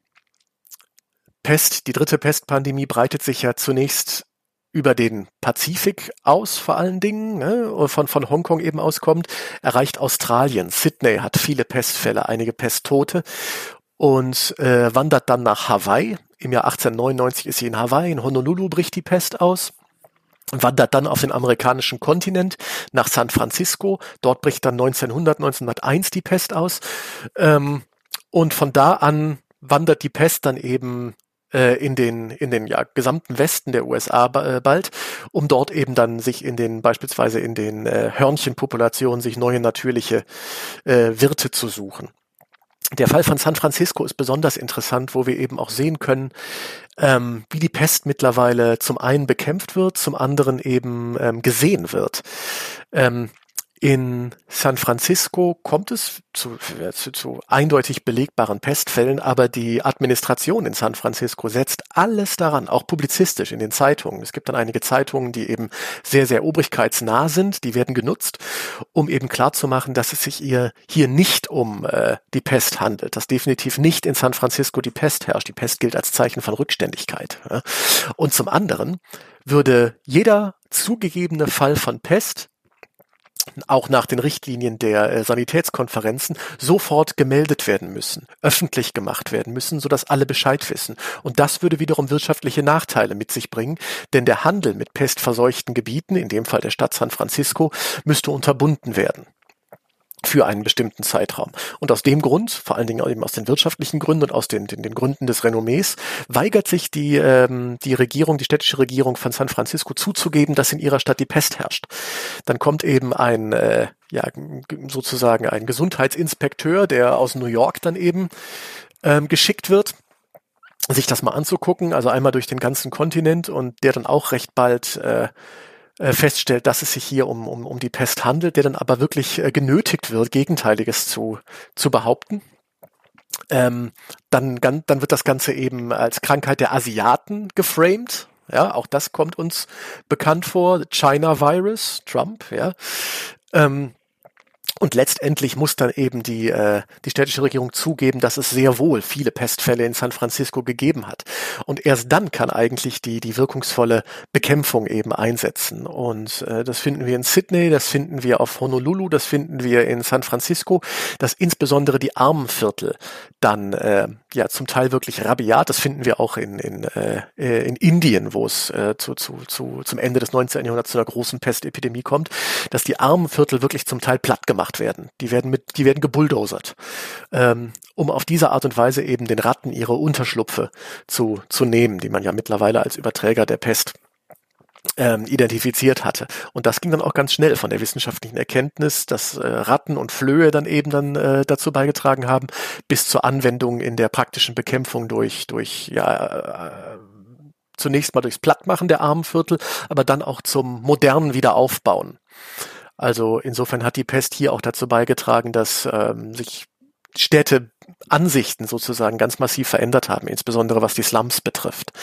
Pest, die dritte Pestpandemie breitet sich ja zunächst über den Pazifik aus, vor allen Dingen, ne, von, von Hongkong eben auskommt, erreicht Australien. Sydney hat viele Pestfälle, einige Pesttote und äh, wandert dann nach Hawaii. Im Jahr 1899 ist sie in Hawaii, in Honolulu bricht die Pest aus wandert dann auf den amerikanischen Kontinent nach San Francisco. Dort bricht dann 1900, 1901 die Pest aus. Ähm, und von da an wandert die Pest dann eben äh, in den in den ja gesamten Westen der USA äh, bald, um dort eben dann sich in den beispielsweise in den äh, Hörnchenpopulationen sich neue natürliche äh, Wirte zu suchen. Der Fall von San Francisco ist besonders interessant, wo wir eben auch sehen können, ähm, wie die Pest mittlerweile zum einen bekämpft wird, zum anderen eben ähm, gesehen wird. Ähm, in San Francisco kommt es zu, zu, zu, eindeutig belegbaren Pestfällen, aber die Administration in San Francisco setzt alles daran, auch publizistisch in den Zeitungen. Es gibt dann einige Zeitungen, die eben sehr, sehr obrigkeitsnah sind, die werden genutzt, um eben klarzumachen, dass es sich ihr hier nicht um äh, die Pest handelt, dass definitiv nicht in San Francisco die Pest herrscht. Die Pest gilt als Zeichen von Rückständigkeit. Ja. Und zum anderen würde jeder zugegebene Fall von Pest auch nach den Richtlinien der äh, Sanitätskonferenzen sofort gemeldet werden müssen, öffentlich gemacht werden müssen, sodass alle Bescheid wissen. Und das würde wiederum wirtschaftliche Nachteile mit sich bringen, denn der Handel mit pestverseuchten Gebieten, in dem Fall der Stadt San Francisco, müsste unterbunden werden für einen bestimmten Zeitraum. Und aus dem Grund, vor allen Dingen eben aus den wirtschaftlichen Gründen und aus den, den, den Gründen des Renommees, weigert sich die, ähm, die Regierung, die städtische Regierung von San Francisco zuzugeben, dass in ihrer Stadt die Pest herrscht. Dann kommt eben ein, äh, ja, sozusagen ein Gesundheitsinspekteur, der aus New York dann eben ähm, geschickt wird sich das mal anzugucken, also einmal durch den ganzen Kontinent und der dann auch recht bald äh, äh, feststellt, dass es sich hier um, um, um die Pest handelt, der dann aber wirklich äh, genötigt wird, Gegenteiliges zu, zu behaupten. Ähm, dann, dann wird das Ganze eben als Krankheit der Asiaten geframed. Ja, auch das kommt uns bekannt vor. China Virus, Trump, ja. Ähm, und letztendlich muss dann eben die, äh, die städtische Regierung zugeben, dass es sehr wohl viele Pestfälle in San Francisco gegeben hat. Und erst dann kann eigentlich die, die wirkungsvolle Bekämpfung eben einsetzen. Und äh, das finden wir in Sydney, das finden wir auf Honolulu, das finden wir in San Francisco, dass insbesondere die Armenviertel dann äh, ja zum Teil wirklich rabiat, das finden wir auch in, in, äh, in Indien, wo es äh, zu, zu, zu, zum Ende des 19. Jahrhunderts zu einer großen Pestepidemie kommt, dass die Armenviertel wirklich zum Teil platt gemacht gemacht werden. Die werden mit, die werden gebulldozert, ähm, um auf diese Art und Weise eben den Ratten ihre Unterschlupfe zu, zu nehmen, die man ja mittlerweile als Überträger der Pest ähm, identifiziert hatte. Und das ging dann auch ganz schnell von der wissenschaftlichen Erkenntnis, dass äh, Ratten und Flöhe dann eben dann äh, dazu beigetragen haben, bis zur Anwendung in der praktischen Bekämpfung durch, durch ja, äh, zunächst mal durchs Plattmachen der Armenviertel, aber dann auch zum modernen Wiederaufbauen. Also insofern hat die Pest hier auch dazu beigetragen, dass ähm, sich Städteansichten sozusagen ganz massiv verändert haben, insbesondere was die Slums betrifft.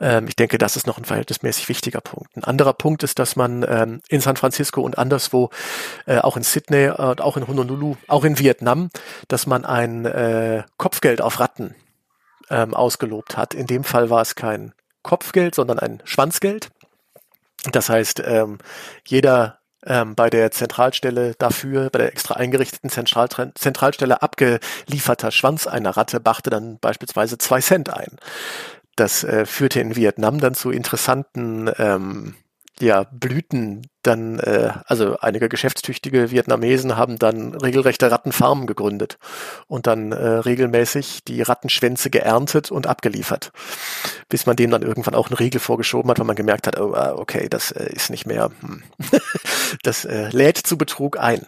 Ähm, ich denke, das ist noch ein verhältnismäßig wichtiger Punkt. Ein anderer Punkt ist, dass man ähm, in San Francisco und anderswo, äh, auch in Sydney und äh, auch in Honolulu, auch in Vietnam, dass man ein äh, Kopfgeld auf Ratten ähm, ausgelobt hat. In dem Fall war es kein Kopfgeld, sondern ein Schwanzgeld. Das heißt, ähm, jeder ähm, bei der Zentralstelle dafür, bei der extra eingerichteten Zentral Zentralstelle abgelieferter Schwanz einer Ratte brachte dann beispielsweise zwei Cent ein. Das äh, führte in Vietnam dann zu interessanten ähm, ja, Blüten dann, äh, also einige geschäftstüchtige Vietnamesen haben dann regelrechte Rattenfarmen gegründet und dann äh, regelmäßig die Rattenschwänze geerntet und abgeliefert, bis man dem dann irgendwann auch einen Riegel vorgeschoben hat, weil man gemerkt hat, oh, ah, okay, das äh, ist nicht mehr, hm. das äh, lädt zu Betrug ein.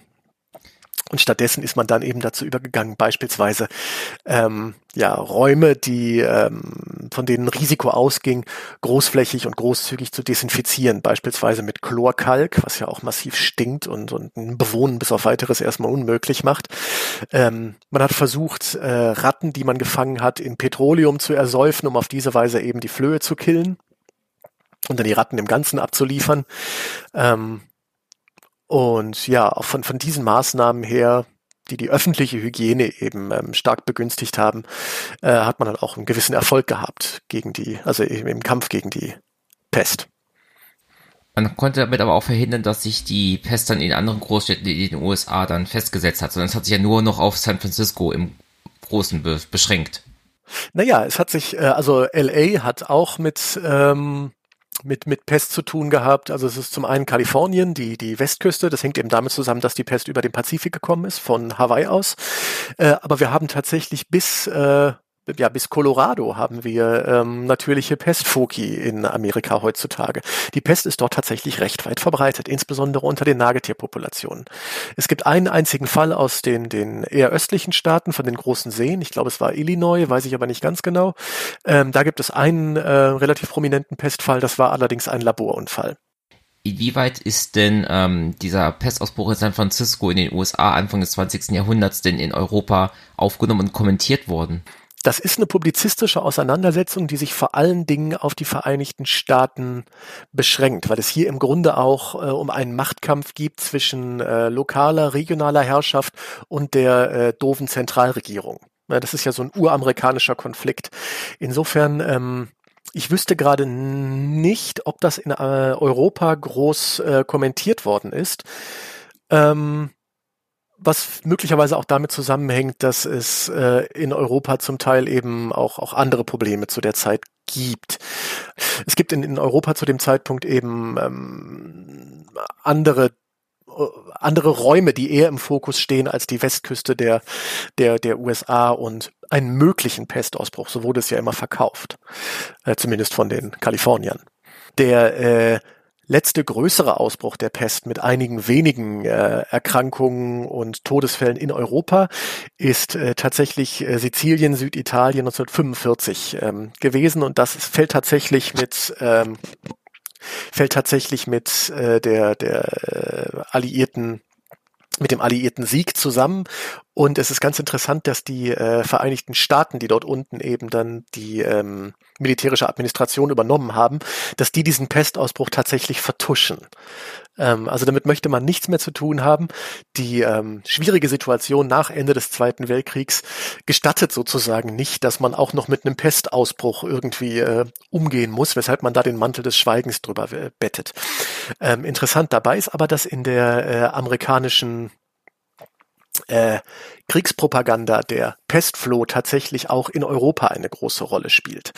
Und stattdessen ist man dann eben dazu übergegangen, beispielsweise ähm, ja Räume, die ähm, von denen Risiko ausging, großflächig und großzügig zu desinfizieren, beispielsweise mit Chlorkalk, was ja auch massiv stinkt und, und ein Bewohnen bis auf weiteres erstmal unmöglich macht. Ähm, man hat versucht, äh, Ratten, die man gefangen hat, in Petroleum zu ersäufen, um auf diese Weise eben die Flöhe zu killen und dann die Ratten im Ganzen abzuliefern. Ähm, und ja, auch von, von diesen Maßnahmen her, die die öffentliche Hygiene eben ähm, stark begünstigt haben, äh, hat man dann auch einen gewissen Erfolg gehabt gegen die, also eben im Kampf gegen die Pest. Man konnte damit aber auch verhindern, dass sich die Pest dann in anderen Großstädten in den USA dann festgesetzt hat, sondern es hat sich ja nur noch auf San Francisco im Großen be beschränkt. Naja, es hat sich, äh, also LA hat auch mit ähm, mit, mit Pest zu tun gehabt. Also es ist zum einen Kalifornien, die, die Westküste. Das hängt eben damit zusammen, dass die Pest über den Pazifik gekommen ist, von Hawaii aus. Äh, aber wir haben tatsächlich bis äh, ja, bis Colorado haben wir ähm, natürliche Pestfoki in Amerika heutzutage. Die Pest ist dort tatsächlich recht weit verbreitet, insbesondere unter den Nagetierpopulationen. Es gibt einen einzigen Fall aus den, den eher östlichen Staaten von den großen Seen. Ich glaube, es war Illinois, weiß ich aber nicht ganz genau. Ähm, da gibt es einen äh, relativ prominenten Pestfall, das war allerdings ein Laborunfall. Inwieweit ist denn ähm, dieser Pestausbruch in San Francisco in den USA Anfang des 20. Jahrhunderts denn in Europa aufgenommen und kommentiert worden? Das ist eine publizistische Auseinandersetzung, die sich vor allen Dingen auf die Vereinigten Staaten beschränkt, weil es hier im Grunde auch äh, um einen Machtkampf gibt zwischen äh, lokaler, regionaler Herrschaft und der äh, doofen Zentralregierung. Ja, das ist ja so ein uramerikanischer Konflikt. Insofern, ähm, ich wüsste gerade nicht, ob das in äh, Europa groß äh, kommentiert worden ist. Ähm, was möglicherweise auch damit zusammenhängt, dass es äh, in Europa zum Teil eben auch, auch andere Probleme zu der Zeit gibt. Es gibt in, in Europa zu dem Zeitpunkt eben ähm, andere äh, andere Räume, die eher im Fokus stehen als die Westküste der, der, der USA und einen möglichen Pestausbruch. So wurde es ja immer verkauft, äh, zumindest von den Kaliforniern. Der äh, letzte größere Ausbruch der Pest mit einigen wenigen äh, Erkrankungen und Todesfällen in Europa ist äh, tatsächlich äh, Sizilien, Süditalien 1945 ähm, gewesen und das fällt tatsächlich mit ähm, fällt tatsächlich mit äh, der der äh, alliierten mit dem alliierten Sieg zusammen. Und es ist ganz interessant, dass die äh, Vereinigten Staaten, die dort unten eben dann die ähm, militärische Administration übernommen haben, dass die diesen Pestausbruch tatsächlich vertuschen. Ähm, also damit möchte man nichts mehr zu tun haben. Die ähm, schwierige Situation nach Ende des Zweiten Weltkriegs gestattet sozusagen nicht, dass man auch noch mit einem Pestausbruch irgendwie äh, umgehen muss, weshalb man da den Mantel des Schweigens drüber äh, bettet. Ähm, interessant dabei ist aber, dass in der äh, amerikanischen äh, Kriegspropaganda der Pestfloh tatsächlich auch in Europa eine große Rolle spielt.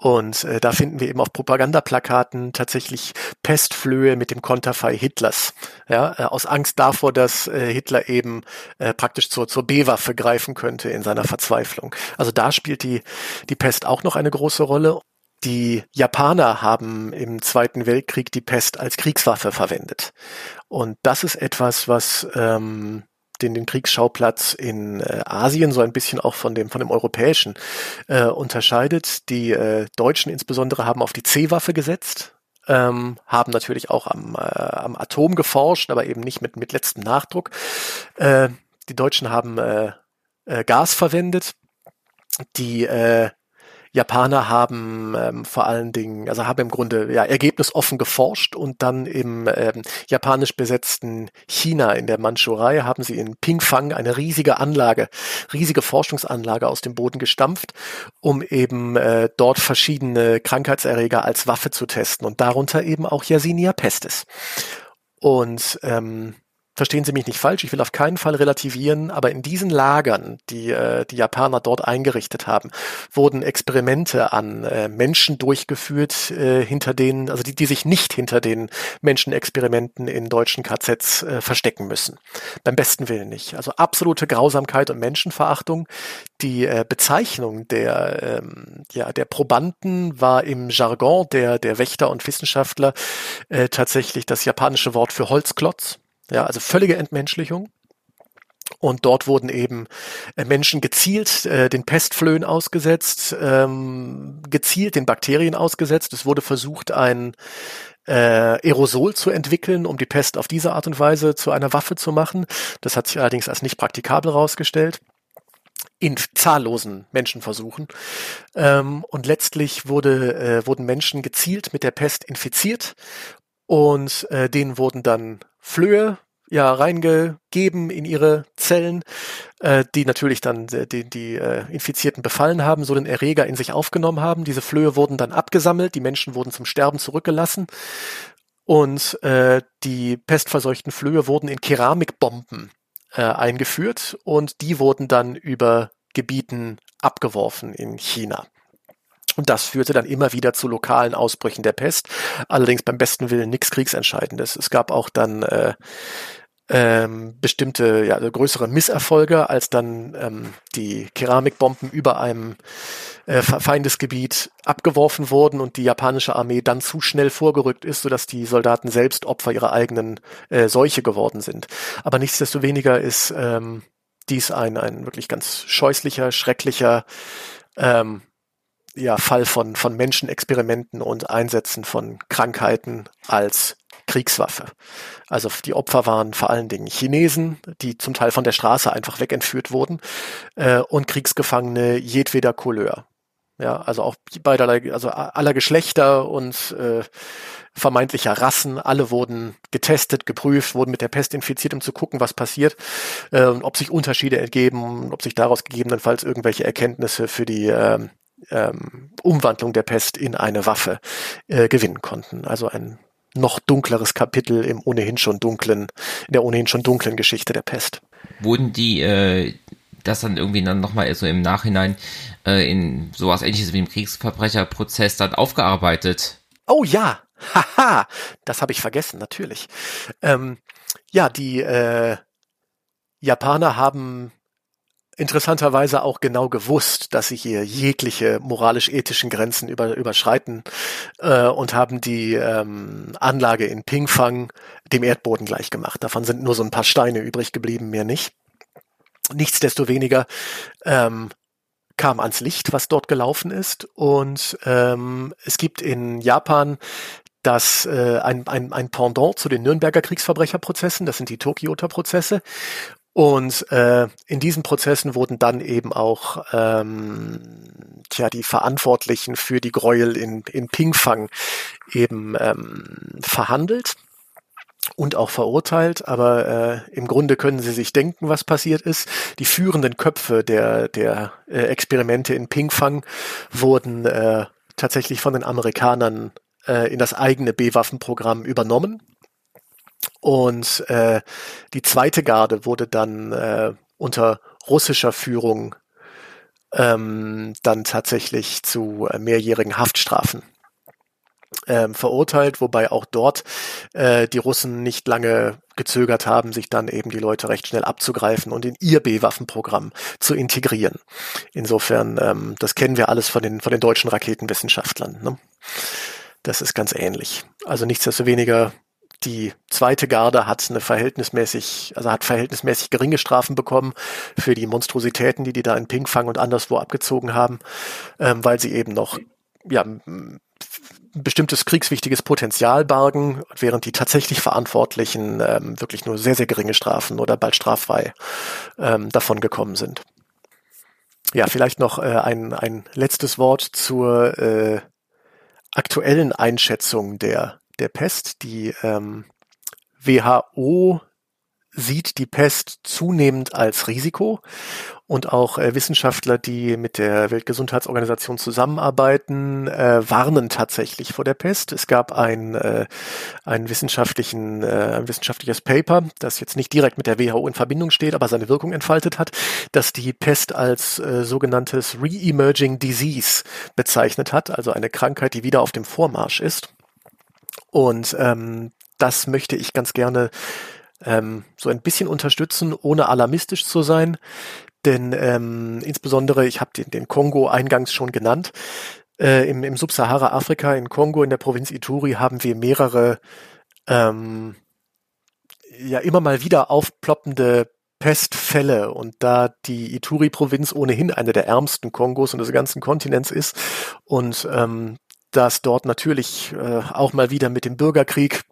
Und äh, da finden wir eben auf Propagandaplakaten tatsächlich Pestflöhe mit dem Konterfei Hitlers. Ja, äh, aus Angst davor, dass äh, Hitler eben äh, praktisch zur, zur B-Waffe greifen könnte in seiner Verzweiflung. Also da spielt die, die Pest auch noch eine große Rolle. Die Japaner haben im Zweiten Weltkrieg die Pest als Kriegswaffe verwendet. Und das ist etwas, was ähm, den, den Kriegsschauplatz in äh, Asien so ein bisschen auch von dem, von dem europäischen äh, unterscheidet. Die äh, Deutschen insbesondere haben auf die C-Waffe gesetzt, ähm, haben natürlich auch am, äh, am Atom geforscht, aber eben nicht mit, mit letztem Nachdruck. Äh, die Deutschen haben äh, äh, Gas verwendet. Die äh, Japaner haben ähm, vor allen Dingen, also haben im Grunde ja ergebnisoffen geforscht und dann im ähm, japanisch besetzten China in der Mandschurei haben sie in Pingfang eine riesige Anlage, riesige Forschungsanlage aus dem Boden gestampft, um eben äh, dort verschiedene Krankheitserreger als Waffe zu testen und darunter eben auch Yersinia pestis. Und ähm, verstehen Sie mich nicht falsch, ich will auf keinen Fall relativieren, aber in diesen Lagern, die äh, die Japaner dort eingerichtet haben, wurden Experimente an äh, Menschen durchgeführt, äh, hinter denen, also die, die sich nicht hinter den Menschenexperimenten in deutschen KZs äh, verstecken müssen. Beim besten Willen nicht. Also absolute Grausamkeit und Menschenverachtung. Die äh, Bezeichnung der, ähm, ja, der Probanden war im Jargon der, der Wächter und Wissenschaftler äh, tatsächlich das japanische Wort für Holzklotz. Ja, also völlige Entmenschlichung. Und dort wurden eben äh, Menschen gezielt äh, den Pestflöhen ausgesetzt, ähm, gezielt den Bakterien ausgesetzt. Es wurde versucht, ein äh, Aerosol zu entwickeln, um die Pest auf diese Art und Weise zu einer Waffe zu machen. Das hat sich allerdings als nicht praktikabel herausgestellt in zahllosen Menschenversuchen. Ähm, und letztlich wurde, äh, wurden Menschen gezielt mit der Pest infiziert und äh, denen wurden dann Flöhe ja reingegeben in ihre Zellen, äh, die natürlich dann äh, die, die äh, Infizierten befallen haben, so den Erreger in sich aufgenommen haben. Diese Flöhe wurden dann abgesammelt, die Menschen wurden zum Sterben zurückgelassen und äh, die pestverseuchten Flöhe wurden in Keramikbomben äh, eingeführt und die wurden dann über Gebieten abgeworfen in China. Und das führte dann immer wieder zu lokalen Ausbrüchen der Pest. Allerdings beim besten Willen nichts Kriegsentscheidendes. Es gab auch dann äh, ähm, bestimmte ja, also größere Misserfolge, als dann ähm, die Keramikbomben über einem äh, Feindesgebiet abgeworfen wurden und die japanische Armee dann zu schnell vorgerückt ist, sodass die Soldaten selbst Opfer ihrer eigenen äh, Seuche geworden sind. Aber nichtsdestoweniger ist ähm, dies ein, ein wirklich ganz scheußlicher, schrecklicher ähm, ja, Fall von, von Menschenexperimenten und Einsätzen von Krankheiten als Kriegswaffe. Also die Opfer waren vor allen Dingen Chinesen, die zum Teil von der Straße einfach wegentführt wurden, äh, und Kriegsgefangene jedweder Couleur. Ja, also auch beiderlei, also aller Geschlechter und äh, vermeintlicher Rassen, alle wurden getestet, geprüft, wurden mit der Pest infiziert, um zu gucken, was passiert, äh, ob sich Unterschiede ergeben, ob sich daraus gegebenenfalls irgendwelche Erkenntnisse für die äh, ähm, Umwandlung der Pest in eine Waffe äh, gewinnen konnten. Also ein noch dunkleres Kapitel im ohnehin schon dunklen, in der ohnehin schon dunklen Geschichte der Pest. Wurden die äh, das dann irgendwie dann nochmal so im Nachhinein äh, in sowas ähnliches wie im Kriegsverbrecherprozess dann aufgearbeitet? Oh ja, haha, das habe ich vergessen, natürlich. Ähm, ja, die äh, Japaner haben interessanterweise auch genau gewusst, dass sie hier jegliche moralisch-ethischen Grenzen über, überschreiten äh, und haben die ähm, Anlage in Pingfang dem Erdboden gleich gemacht. Davon sind nur so ein paar Steine übrig geblieben, mehr nicht. Nichtsdestoweniger ähm, kam ans Licht, was dort gelaufen ist. Und ähm, es gibt in Japan das äh, ein, ein, ein Pendant zu den Nürnberger Kriegsverbrecherprozessen, das sind die Tokioter Prozesse. Und äh, in diesen Prozessen wurden dann eben auch ähm, tja, die Verantwortlichen für die Gräuel in, in Pingfang eben ähm, verhandelt und auch verurteilt, aber äh, im Grunde können Sie sich denken, was passiert ist. Die führenden Köpfe der, der äh, Experimente in Pingfang wurden äh, tatsächlich von den Amerikanern äh, in das eigene B-Waffenprogramm übernommen und äh, die zweite Garde wurde dann äh, unter russischer Führung ähm, dann tatsächlich zu äh, mehrjährigen Haftstrafen ähm, verurteilt, wobei auch dort äh, die Russen nicht lange gezögert haben, sich dann eben die Leute recht schnell abzugreifen und in ihr B-Waffenprogramm zu integrieren. Insofern, ähm, das kennen wir alles von den, von den deutschen Raketenwissenschaftlern. Ne? Das ist ganz ähnlich. Also nichtsdestoweniger die zweite Garde hat eine verhältnismäßig, also hat verhältnismäßig geringe Strafen bekommen für die Monstrositäten, die die da in Pinkfang und anderswo abgezogen haben, ähm, weil sie eben noch ja ein bestimmtes kriegswichtiges Potenzial bargen, während die tatsächlich Verantwortlichen ähm, wirklich nur sehr, sehr geringe Strafen oder bald straffrei ähm, davon gekommen sind. Ja, vielleicht noch äh, ein, ein letztes Wort zur äh, aktuellen Einschätzung der der Pest. Die ähm, WHO sieht die Pest zunehmend als Risiko und auch äh, Wissenschaftler, die mit der Weltgesundheitsorganisation zusammenarbeiten, äh, warnen tatsächlich vor der Pest. Es gab ein, äh, ein, wissenschaftlichen, äh, ein wissenschaftliches Paper, das jetzt nicht direkt mit der WHO in Verbindung steht, aber seine Wirkung entfaltet hat, das die Pest als äh, sogenanntes Re-Emerging Disease bezeichnet hat, also eine Krankheit, die wieder auf dem Vormarsch ist. Und ähm, das möchte ich ganz gerne ähm, so ein bisschen unterstützen, ohne alarmistisch zu sein. Denn ähm, insbesondere, ich habe den, den Kongo eingangs schon genannt, äh, im, im Subsahara-Afrika, in Kongo, in der Provinz Ituri, haben wir mehrere ähm, ja immer mal wieder aufploppende Pestfälle und da die Ituri-Provinz ohnehin eine der ärmsten Kongos und des ganzen Kontinents ist und ähm, das dort natürlich äh, auch mal wieder mit dem Bürgerkrieg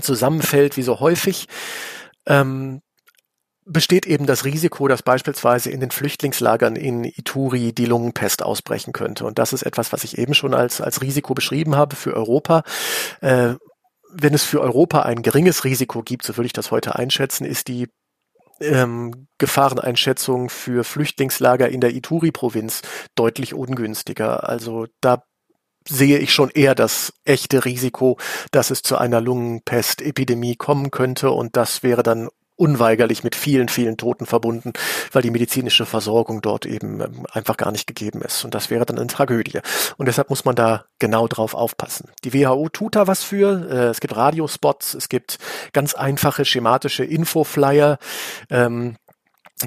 zusammenfällt, wie so häufig, ähm, besteht eben das Risiko, dass beispielsweise in den Flüchtlingslagern in Ituri die Lungenpest ausbrechen könnte. Und das ist etwas, was ich eben schon als, als Risiko beschrieben habe für Europa. Äh, wenn es für Europa ein geringes Risiko gibt, so würde ich das heute einschätzen, ist die ähm, Gefahreneinschätzung für Flüchtlingslager in der Ituri-Provinz deutlich ungünstiger. Also da sehe ich schon eher das echte Risiko, dass es zu einer Lungenpestepidemie kommen könnte und das wäre dann unweigerlich mit vielen, vielen Toten verbunden, weil die medizinische Versorgung dort eben ähm, einfach gar nicht gegeben ist. Und das wäre dann eine Tragödie. Und deshalb muss man da genau drauf aufpassen. Die WHO tut da was für. Äh, es gibt Radiospots, es gibt ganz einfache schematische Infoflyer. Ähm,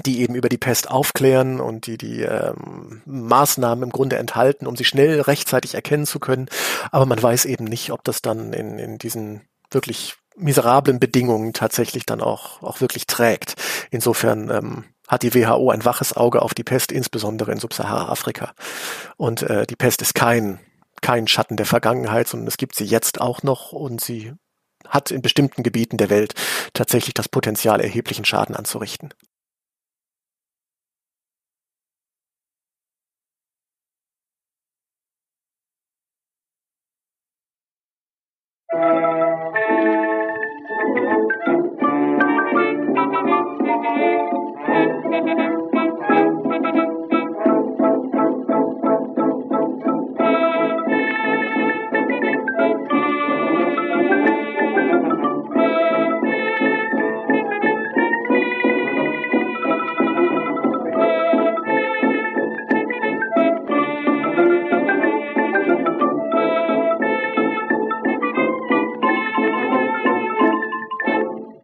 die eben über die Pest aufklären und die die ähm, Maßnahmen im Grunde enthalten, um sie schnell rechtzeitig erkennen zu können. Aber man weiß eben nicht, ob das dann in, in diesen wirklich miserablen Bedingungen tatsächlich dann auch, auch wirklich trägt. Insofern ähm, hat die WHO ein waches Auge auf die Pest, insbesondere in Subsahara-Afrika. Und äh, die Pest ist kein, kein Schatten der Vergangenheit, sondern es gibt sie jetzt auch noch und sie hat in bestimmten Gebieten der Welt tatsächlich das Potenzial, erheblichen Schaden anzurichten. Uh,